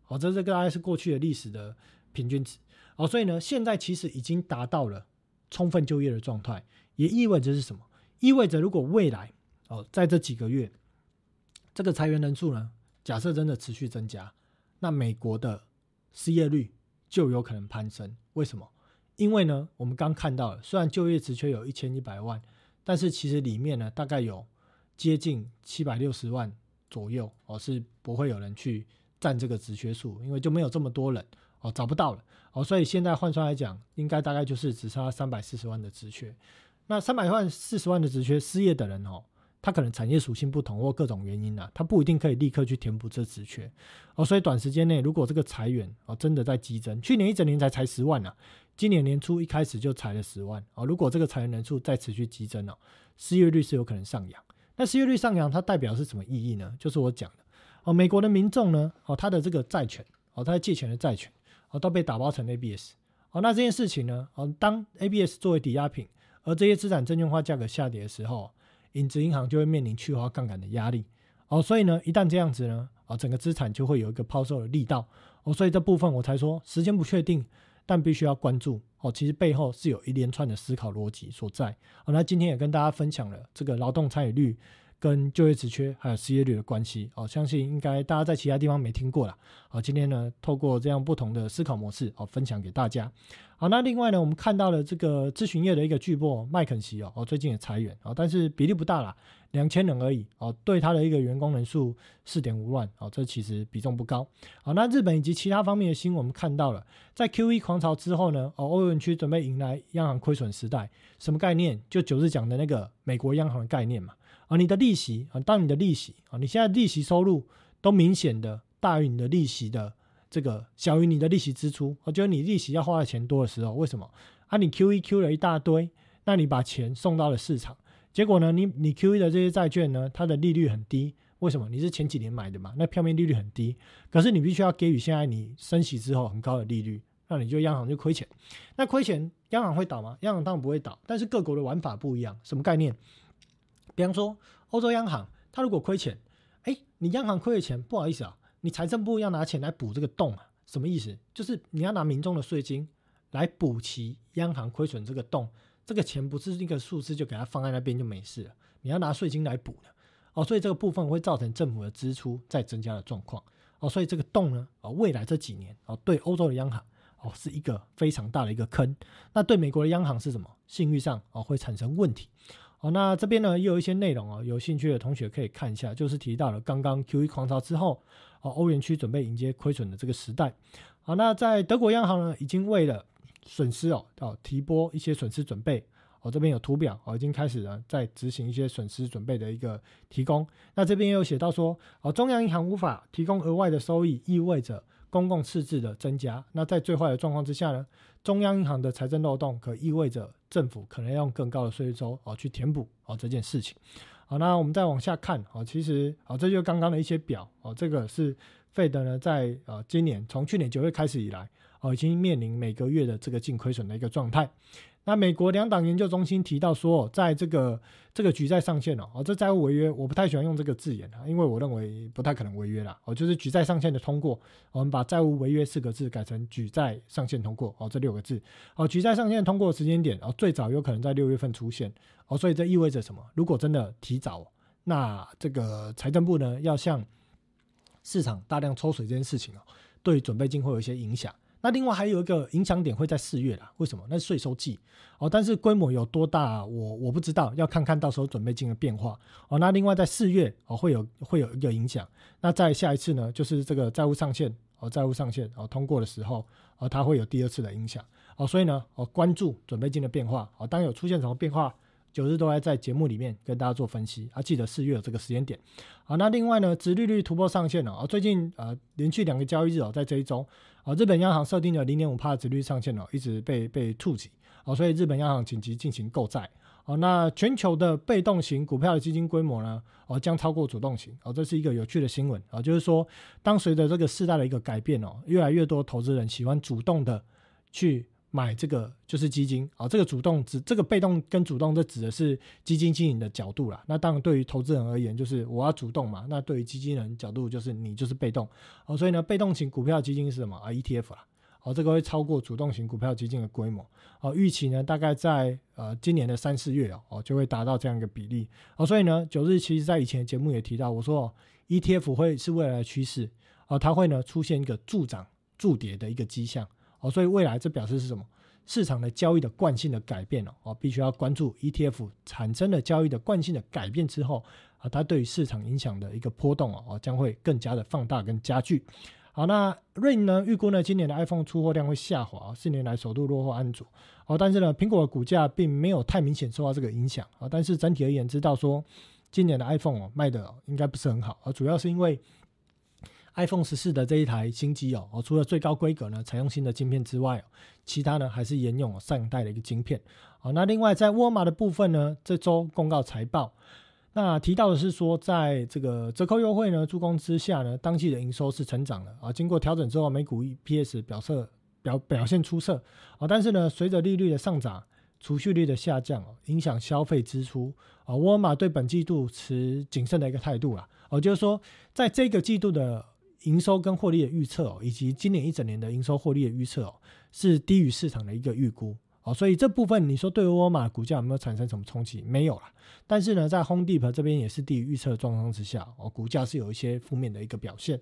哦，这这个大概是过去的历史的平均值，哦，所以呢，现在其实已经达到了充分就业的状态，也意味着是什么？意味着如果未来哦，在这几个月，这个裁员人数呢，假设真的持续增加，那美国的失业率就有可能攀升。为什么？因为呢，我们刚看到了，虽然就业职缺有一千一百万，但是其实里面呢，大概有。接近七百六十万左右哦，是不会有人去占这个职缺数，因为就没有这么多人哦，找不到了哦，所以现在换算来讲，应该大概就是只差三百四十万的职缺。那三百万四十万的职缺，失业的人哦，他可能产业属性不同或各种原因啊，他不一定可以立刻去填补这职缺哦，所以短时间内如果这个裁员哦真的在激增，去年一整年才裁十万啊，今年年初一开始就裁了十万哦，如果这个裁员人数再持续激增哦，失业率是有可能上扬。那失业率上扬，它代表是什么意义呢？就是我讲的哦，美国的民众呢，哦，他的这个债权，哦，他借钱的债权，哦，都被打包成 ABS，哦，那这件事情呢，哦，当 ABS 作为抵押品，而这些资产证券化价格下跌的时候，影子银行就会面临去化杠杆的压力，哦，所以呢，一旦这样子呢，哦，整个资产就会有一个抛售的力道，哦，所以这部分我才说时间不确定。但必须要关注哦，其实背后是有一连串的思考逻辑所在。好，那今天也跟大家分享了这个劳动参与率跟就业职缺还有失业率的关系。哦，相信应该大家在其他地方没听过了。好，今天呢，透过这样不同的思考模式，哦，分享给大家。好，那另外呢，我们看到了这个咨询业的一个巨擘麦肯锡哦，哦，最近也裁员哦，但是比例不大啦。两千人而已哦，对他的一个员工人数四点五万哦，这其实比重不高。好，那日本以及其他方面的新闻，我们看到了，在 Q E 狂潮之后呢，哦，欧元区准备迎来央行亏损时代，什么概念？就九日讲的那个美国央行的概念嘛。啊，你的利息啊，当你的利息啊，你现在利息收入都明显的大于你的利息的这个小于你的利息支出，我觉得你利息要花的钱多的时候，为什么？啊，你 Q E Q 了一大堆，那你把钱送到了市场。结果呢？你你 Q E 的这些债券呢，它的利率很低。为什么？你是前几年买的嘛？那票面利率很低。可是你必须要给予现在你升息之后很高的利率，那你就央行就亏钱。那亏钱，央行会倒吗？央行当然不会倒。但是各国的玩法不一样。什么概念？比方说欧洲央行，它如果亏钱，哎，你央行亏了钱，不好意思啊，你财政部要拿钱来补这个洞啊？什么意思？就是你要拿民众的税金来补齐央行亏损这个洞。这个钱不是一个数字就给它放在那边就没事了，你要拿税金来补的哦，所以这个部分会造成政府的支出在增加的状况哦，所以这个洞呢哦，未来这几年哦，对欧洲的央行哦是一个非常大的一个坑，那对美国的央行是什么？信誉上哦会产生问题好，那这边呢又有一些内容哦，有兴趣的同学可以看一下，就是提到了刚刚 Q E 狂潮之后哦，欧元区准备迎接亏损的这个时代，好，那在德国央行呢已经为了损失哦，哦提拨一些损失准备，哦这边有图表哦，已经开始了在执行一些损失准备的一个提供。那这边也有写到说，哦中央银行无法提供额外的收益，意味着公共赤字的增加。那在最坏的状况之下呢，中央银行的财政漏洞可意味着政府可能要用更高的税收哦去填补哦这件事情。好，那我们再往下看，哦其实哦这就刚刚的一些表哦，这个是费德呢在呃今年从去年九月开始以来。哦，已经面临每个月的这个净亏损的一个状态。那美国两党研究中心提到说，在这个这个举债上限哦，哦，这债务违约，我不太喜欢用这个字眼啊，因为我认为不太可能违约啦。哦，就是举债上限的通过，我们把债务违约四个字改成举债上限通过哦，这六个字哦，举债上限通过时间点哦，最早有可能在六月份出现哦，所以这意味着什么？如果真的提早，那这个财政部呢要向市场大量抽水这件事情哦，对准备金会有一些影响。那另外还有一个影响点会在四月啦，为什么？那是税收季哦，但是规模有多大，我我不知道，要看看到时候准备金的变化哦。那另外在四月哦，会有会有一个影响。那在下一次呢，就是这个债务上限哦，债务上限哦通过的时候哦，它会有第二次的影响哦。所以呢，哦关注准备金的变化哦，当有出现什么变化。九日都来在节目里面跟大家做分析，啊，记得四月有这个时间点，好，那另外呢，殖利率突破上限了啊，最近呃连续两个交易日哦，在这一周。啊，日本央行设定的零点五帕殖率上限哦，一直被被触及。哦，所以日本央行紧急进行购债。哦，那全球的被动型股票的基金规模呢哦，将超过主动型。哦，这是一个有趣的新闻。啊，就是说当随着这个世代的一个改变哦，越来越多投资人喜欢主动的去。买这个就是基金啊，这个主动指这个被动跟主动，这指的是基金经营的角度啦。那当然，对于投资人而言，就是我要主动嘛。那对于基金人角度，就是你就是被动哦。所以呢，被动型股票基金是什么啊？ETF 啦。哦，这个会超过主动型股票基金的规模哦。预期呢，大概在呃今年的三四月哦，哦就会达到这样一个比例哦。所以呢，九日其实在以前的节目也提到，我说 ETF 会是未来的趋势哦，它会呢出现一个助涨助跌的一个迹象。哦，所以未来这表示是什么？市场的交易的惯性的改变了哦，必须要关注 ETF 产生的交易的惯性的改变之后啊，它对于市场影响的一个波动哦，将会更加的放大跟加剧。好，那 Rain 呢预估呢今年的 iPhone 出货量会下滑，四年来首度落后安卓。哦，但是呢苹果的股价并没有太明显受到这个影响啊，但是整体而言知道说今年的 iPhone 哦卖的应该不是很好啊，主要是因为。iPhone 十四的这一台新机哦，哦，除了最高规格呢采用新的晶片之外，其他呢还是沿用上一代的一个晶片。好，那另外在沃尔玛的部分呢，这周公告财报，那提到的是说，在这个折扣优惠呢助攻之下呢，当季的营收是成长了啊。经过调整之后，每股 EPS 表色表表现出色啊。但是呢，随着利率的上涨，储蓄率的下降哦，影响消费支出啊。沃尔玛对本季度持谨慎的一个态度啦。哦，就是说在这个季度的。营收跟获利的预测哦，以及今年一整年的营收获利的预测哦，是低于市场的一个预估哦，所以这部分你说对沃尔玛股价有没有产生什么冲击？没有了。但是呢，在 Home Depot 这边也是低于预测的状况之下哦，股价是有一些负面的一个表现。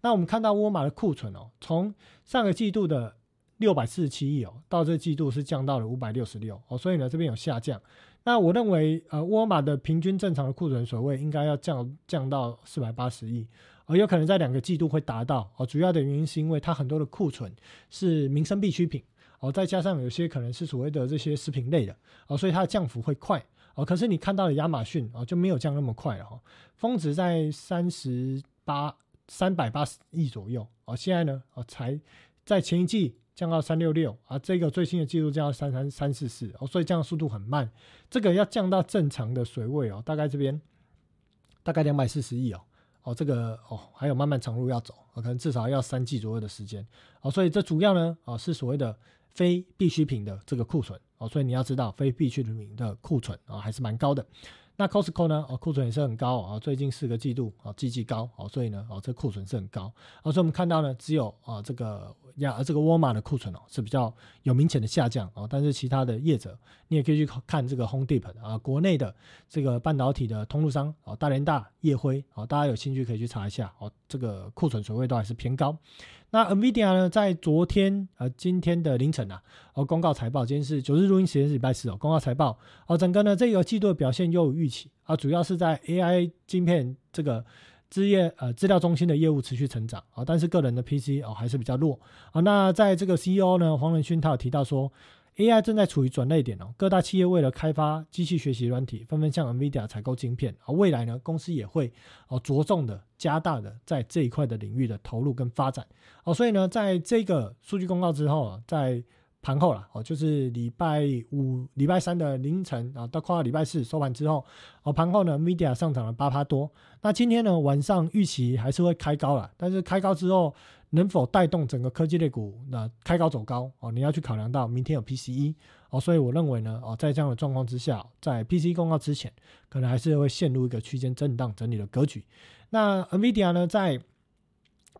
那我们看到沃尔玛的库存哦，从上个季度的六百四十七亿哦，到这季度是降到了五百六十六哦，所以呢这边有下降。那我认为呃，沃尔玛的平均正常的库存水位应该要降降到四百八十亿。而有可能在两个季度会达到哦，主要的原因是因为它很多的库存是民生必需品哦，再加上有些可能是所谓的这些食品类的哦，所以它的降幅会快哦。可是你看到的亚马逊哦就没有降那么快了哈，峰值在三十八三百八十亿左右哦，现在呢哦才在前一季降到三六六啊，这个最新的记录降到三三三四四哦，所以降的速度很慢，这个要降到正常的水位哦，大概这边大概两百四十亿哦。哦，这个哦，还有漫漫长路要走，可能至少要三季左右的时间。哦，所以这主要呢，哦，是所谓的非必需品的这个库存。哦，所以你要知道，非必需品的库存啊，还是蛮高的。那 Costco 呢？哦，库存也是很高啊，最近四个季度啊，季季高哦，所以呢，哦，这库存是很高。哦，所以我们看到呢，只有啊，这个亚这个沃尔玛的库存哦是比较有明显的下降哦，但是其他的业者，你也可以去看这个 Home Depot 啊，国内的这个半导体的通路商啊，大连大、业辉啊，大家有兴趣可以去查一下哦，这个库存水位都还是偏高。那 Nvidia 呢，在昨天呃今天的凌晨啊，哦公告财报，今天是九日录音时间是礼拜四哦，公告财报哦，整个呢这个季度的表现又有预期啊，主要是在 AI 晶片这个资业呃资料中心的业务持续成长啊，但是个人的 PC 哦还是比较弱啊。那在这个 CEO 呢黄仁勋他有提到说。AI 正在处于转捩点哦，各大企业为了开发机器学习软体，纷纷向 NVIDIA 采购晶片而。未来呢，公司也会哦着重的加大的在这一块的领域的投入跟发展哦。所以呢，在这个数据公告之后，在盘后了哦，就是礼拜五、礼拜三的凌晨啊，到快到礼拜四收盘之后哦，盘后呢，Media 上涨了八趴多。那今天呢，晚上预期还是会开高了，但是开高之后。能否带动整个科技类股那开高走高哦？你要去考量到明天有 PCE 哦，所以我认为呢哦，在这样的状况之下，在 PCE 公告之前，可能还是会陷入一个区间震荡整理的格局。那 NVIDIA 呢，在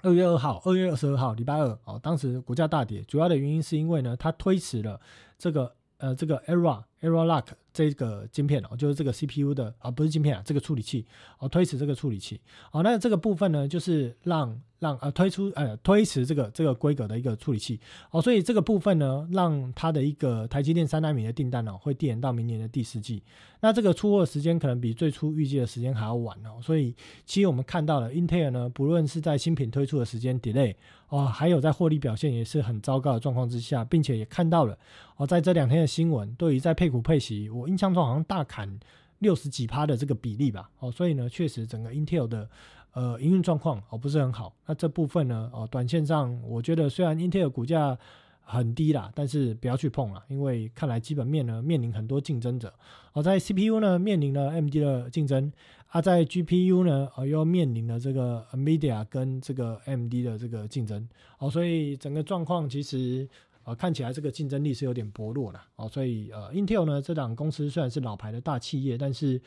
二月二号、二月二十二号礼拜二哦，当时股价大跌，主要的原因是因为呢，它推迟了这个呃这个 Era Era Lock 这个晶片哦，就是这个 CPU 的啊不是晶片啊，这个处理器哦推迟这个处理器哦，那这个部分呢就是让。让呃推出呃推迟这个这个规格的一个处理器哦，所以这个部分呢，让它的一个台积电三纳米的订单呢，会递延到明年的第四季。那这个出货时间可能比最初预计的时间还要晚哦。所以其实我们看到了，Intel 呢，不论是在新品推出的时间 delay 哦，还有在获利表现也是很糟糕的状况之下，并且也看到了哦，在这两天的新闻，对于在配股配息，我印象中好像大砍六十几趴的这个比例吧。哦，所以呢，确实整个 Intel 的。呃，营运状况哦不是很好，那这部分呢，哦，短线上我觉得虽然 Intel 股价很低啦，但是不要去碰了，因为看来基本面呢面临很多竞争者，哦，在 CPU 呢面临了 MD 的竞争，啊，在 GPU 呢，哦又面临了这个 Nvidia 跟这个 MD 的这个竞争，哦，所以整个状况其实呃看起来这个竞争力是有点薄弱了，哦，所以呃 Intel 呢这档公司虽然是老牌的大企业，但是。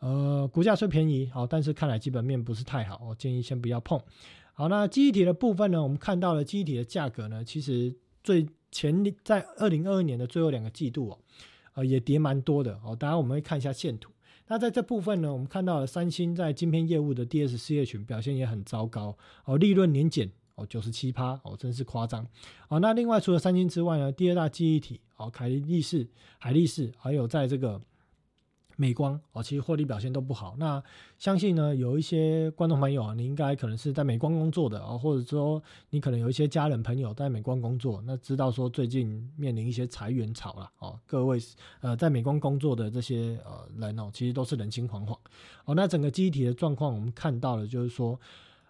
呃，股价虽便宜，好，但是看来基本面不是太好，我建议先不要碰。好，那记忆体的部分呢？我们看到了记忆体的价格呢，其实最前在二零二二年的最后两个季度哦，呃，也跌蛮多的哦。当然我们会看一下线图。那在这部分呢，我们看到了三星在晶片业务的 DS 事业群表现也很糟糕哦，利润年减哦九十七趴哦，真是夸张。哦，那另外除了三星之外呢，第二大记忆体哦，凯力士、海力士，还有在这个。美光哦，其实获利表现都不好。那相信呢，有一些观众朋友啊，你应该可能是在美光工作的啊，或者说你可能有一些家人朋友在美光工作，那知道说最近面临一些裁员潮了哦。各位呃，在美光工作的这些呃人哦，其实都是人心惶惶哦。那整个机体的状况，我们看到了，就是说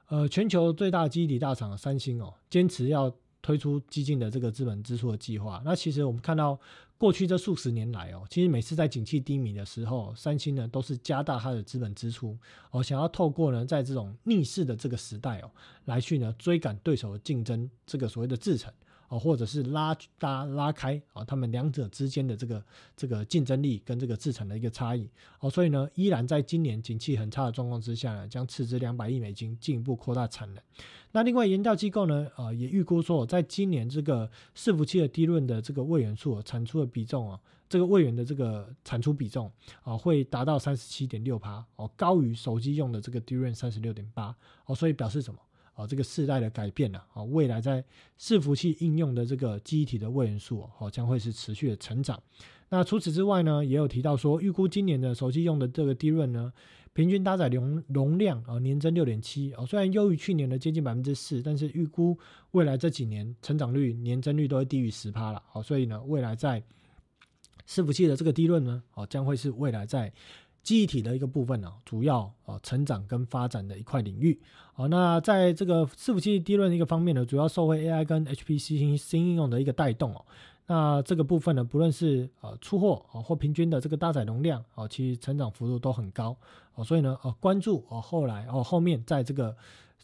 呃，全球最大机体大厂三星哦，坚持要推出激进的这个资本支出的计划。那其实我们看到。过去这数十年来哦，其实每次在景气低迷的时候，三星呢都是加大它的资本支出哦，想要透过呢在这种逆势的这个时代哦，来去呢追赶对手的竞争，这个所谓的制程。哦，或者是拉拉拉开啊，他们两者之间的这个这个竞争力跟这个制成的一个差异哦，所以呢，依然在今年景气很差的状况之下呢，将斥资两百亿美金进一步扩大产能。那另外研调机构呢，呃，也预估说，在今年这个伺服器的低润的这个位元数产出的比重啊，这个位元的这个产出比重啊，会达到三十七点六帕哦，高于手机用的这个低润三十六点八哦，所以表示什么？啊，这个世代的改变了啊，未来在伺服器应用的这个记忆体的位元数哦，将会是持续的成长。那除此之外呢，也有提到说，预估今年的手机用的这个低润呢，平均搭载容容量啊，年增六点七哦，虽然优于去年的接近百分之四，但是预估未来这几年成长率年增率都会低于十趴了。好，所以呢，未来在伺服器的这个低润呢，哦，将会是未来在。记忆体的一个部分呢，主要啊成长跟发展的一块领域。好，那在这个伺服器低润的一个方面呢，主要受惠 AI 跟 HPC 新新应用的一个带动哦。那这个部分呢，不论是呃出货啊或平均的这个搭载容量啊，其实成长幅度都很高哦。所以呢，呃关注哦后来哦后面在这个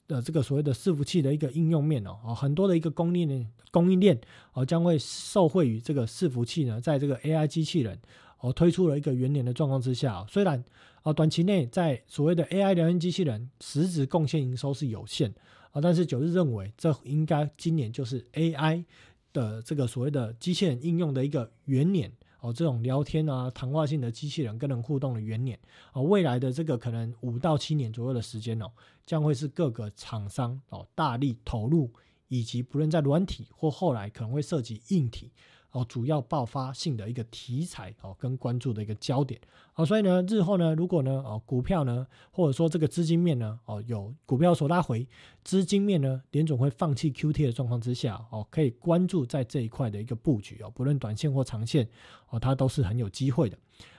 的这个所谓的伺服器的一个应用面哦，哦很多的一个供应链供应链哦将会受惠于这个伺服器呢，在这个 AI 机器人。哦，推出了一个元年的状况之下，虽然啊短期内在所谓的 AI 聊天机器人实质贡献营收是有限啊，但是九日认为这应该今年就是 AI 的这个所谓的机器人应用的一个元年哦，这种聊天啊谈话性的机器人跟人互动的元年哦，未来的这个可能五到七年左右的时间哦，将会是各个厂商哦大力投入，以及不论在软体或后来可能会涉及硬体。哦，主要爆发性的一个题材哦，跟关注的一个焦点哦，所以呢，日后呢，如果呢，哦，股票呢，或者说这个资金面呢，哦，有股票所拉回，资金面呢，联总会放弃 QT 的状况之下，哦，可以关注在这一块的一个布局哦，不论短线或长线哦，它都是很有机会的。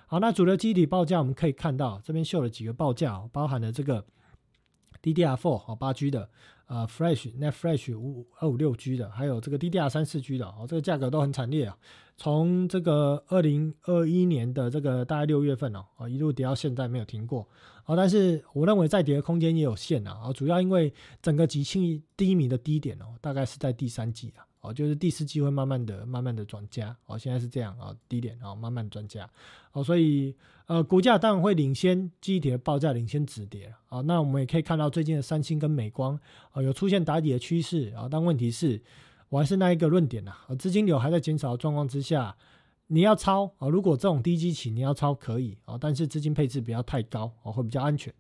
好，那主流基体报价我们可以看到，这边秀了几个报价，包含了这个 DDR4 哦，八 G 的。呃，Flash、Net Flash 五二五六 G 的，还有这个 DDR 三四 G 的，哦，这个价格都很惨烈啊。从这个二零二一年的这个大概六月份哦，啊一路跌到现在没有停过，啊，但是我认为再跌的空间也有限啊，啊，主要因为整个集庆低迷的低点哦，大概是在第三季啊。哦，就是第四季会慢慢的、慢慢的转加，哦，现在是这样啊，低点啊，慢慢转加，哦，所以呃，股价当然会领先基体的报价，领先止跌啊。那我们也可以看到最近的三星跟美光啊，有出现打底的趋势啊。但问题是，我还是那一个论点呐，资金流还在减少的状况之下，你要抄啊，如果这种低基企你要抄可以啊，但是资金配置不要太高啊，会比较安全。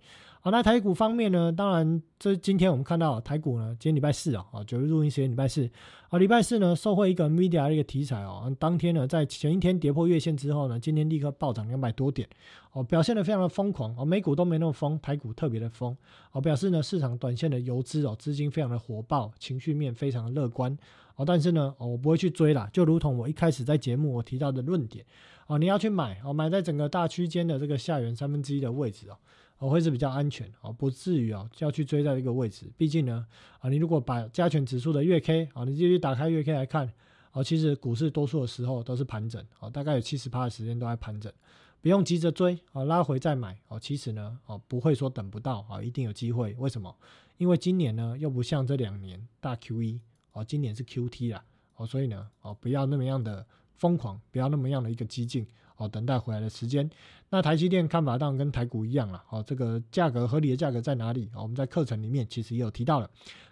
好，那台股方面呢？当然，这今天我们看到台股呢，今天礼拜四啊，啊九日录音时间礼拜四，啊礼拜四呢，受惠一个 media 的一个题材哦，当天呢，在前一天跌破月线之后呢，今天立刻暴涨两百多点，哦，表现的非常的疯狂哦，美股都没那么疯，台股特别的疯，哦，表示呢市场短线的游资哦，资金非常的火爆，情绪面非常的乐观，哦，但是呢，我不会去追啦，就如同我一开始在节目我提到的论点，哦，你要去买，哦买在整个大区间的这个下缘三分之一的位置哦。我会是比较安全哦，不至于哦就要去追在一个位置。毕竟呢，啊，你如果把加权指数的月 K 啊，你继续打开月 K 来看，哦，其实股市多数的时候都是盘整，哦，大概有七十趴的时间都在盘整，不用急着追，哦，拉回再买，哦，其实呢，哦，不会说等不到，啊，一定有机会。为什么？因为今年呢又不像这两年大 Q E，哦，今年是 Q T 啦，哦，所以呢，哦，不要那么样的疯狂，不要那么样的一个激进。哦，等待回来的时间。那台积电看法当然跟台股一样了。哦，这个价格合理的价格在哪里？哦，我们在课程里面其实也有提到了。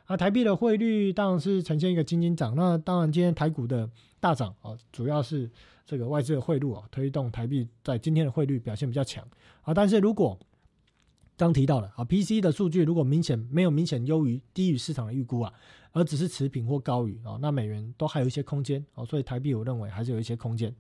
那台币的汇率当然是呈现一个金金涨。那当然今天台股的大涨哦，主要是这个外资的汇入啊，推动台币在今天的汇率表现比较强。啊，但是如果刚提到了啊，PC 的数据如果明显没有明显优于低于市场的预估啊，而只是持平或高于啊，那美元都还有一些空间哦。所以台币我认为还是有一些空间。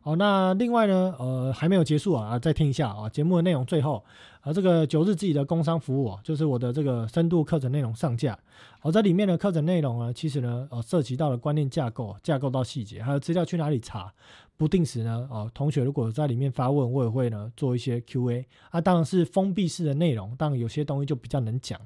好，那另外呢，呃，还没有结束啊，啊，再听一下啊，节目的内容最后，啊，这个九日自己的工商服务啊，就是我的这个深度课程内容上架，好，这里面的课程内容呢，其实呢，呃，涉及到了观念架构，架构到细节，还有资料去哪里查。不定时呢，哦，同学如果在里面发问，我也会呢做一些 Q&A 啊，当然是封闭式的内容，当然有些东西就比较能讲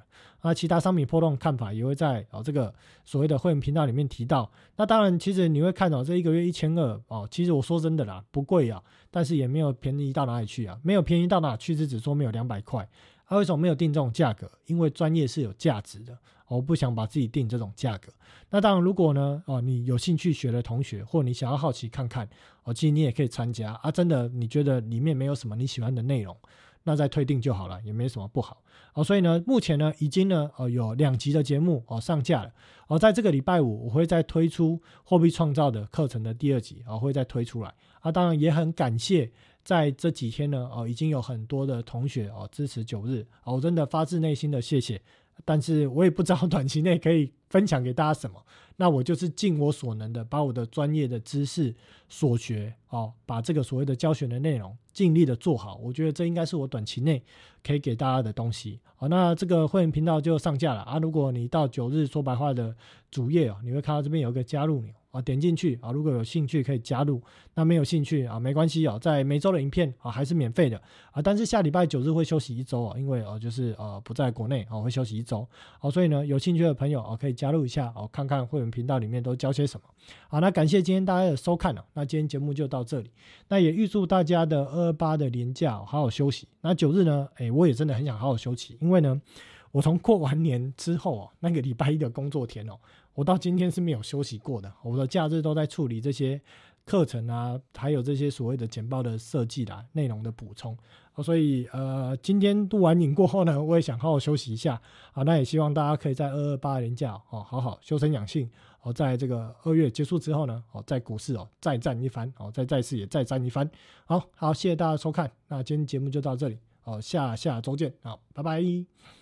那，其他商品波动看法也会在哦这个所谓的会员频道里面提到。那当然，其实你会看到这一个月一千二哦，其实我说真的啦，不贵啊，但是也没有便宜到哪里去啊，没有便宜到哪去，只说没有两百块。他为什么没有定这种价格？因为专业是有价值的，我不想把自己定这种价格。那当然，如果呢，哦，你有兴趣学的同学，或你想要好奇看看，哦，其实你也可以参加啊。真的，你觉得里面没有什么你喜欢的内容，那再退订就好了，也没什么不好。哦，所以呢，目前呢，已经呢，呃，有两集的节目哦上架了。哦，在这个礼拜五，我会再推出货币创造的课程的第二集，哦，会再推出来。啊，当然也很感谢。在这几天呢，哦，已经有很多的同学哦支持九日，哦，真的发自内心的谢谢。但是我也不知道 短期内可以分享给大家什么，那我就是尽我所能的把我的专业的知识所学，哦，把这个所谓的教学的内容尽力的做好。我觉得这应该是我短期内可以给大家的东西。好，那这个会员频道就上架了啊。如果你到九日说白话的主页哦，你会看到这边有一个加入钮。啊，点进去啊！如果有兴趣可以加入，那没有兴趣啊，没关系哦。在每周的影片啊还是免费的啊，但是下礼拜九日会休息一周啊，因为哦就是呃不在国内啊，会休息一周。好，所以呢有兴趣的朋友啊可以加入一下哦，看看会员频道里面都教些什么。好，那感谢今天大家的收看了，那今天节目就到这里。那也预祝大家的二二八的年假好好休息。那九日呢，哎我也真的很想好好休息，因为呢我从过完年之后哦，那个礼拜一的工作天哦。我到今天是没有休息过的，我的假日都在处理这些课程啊，还有这些所谓的简报的设计啦、内容的补充。所以呃，今天录完影过后呢，我也想好好休息一下啊。那也希望大家可以在二二八年假哦，好好修身养性哦，在这个二月结束之后呢，哦，在股市哦再战一番哦，再再次也再战一番。好好，谢谢大家收看，那今天节目就到这里哦，下下周见好，拜拜。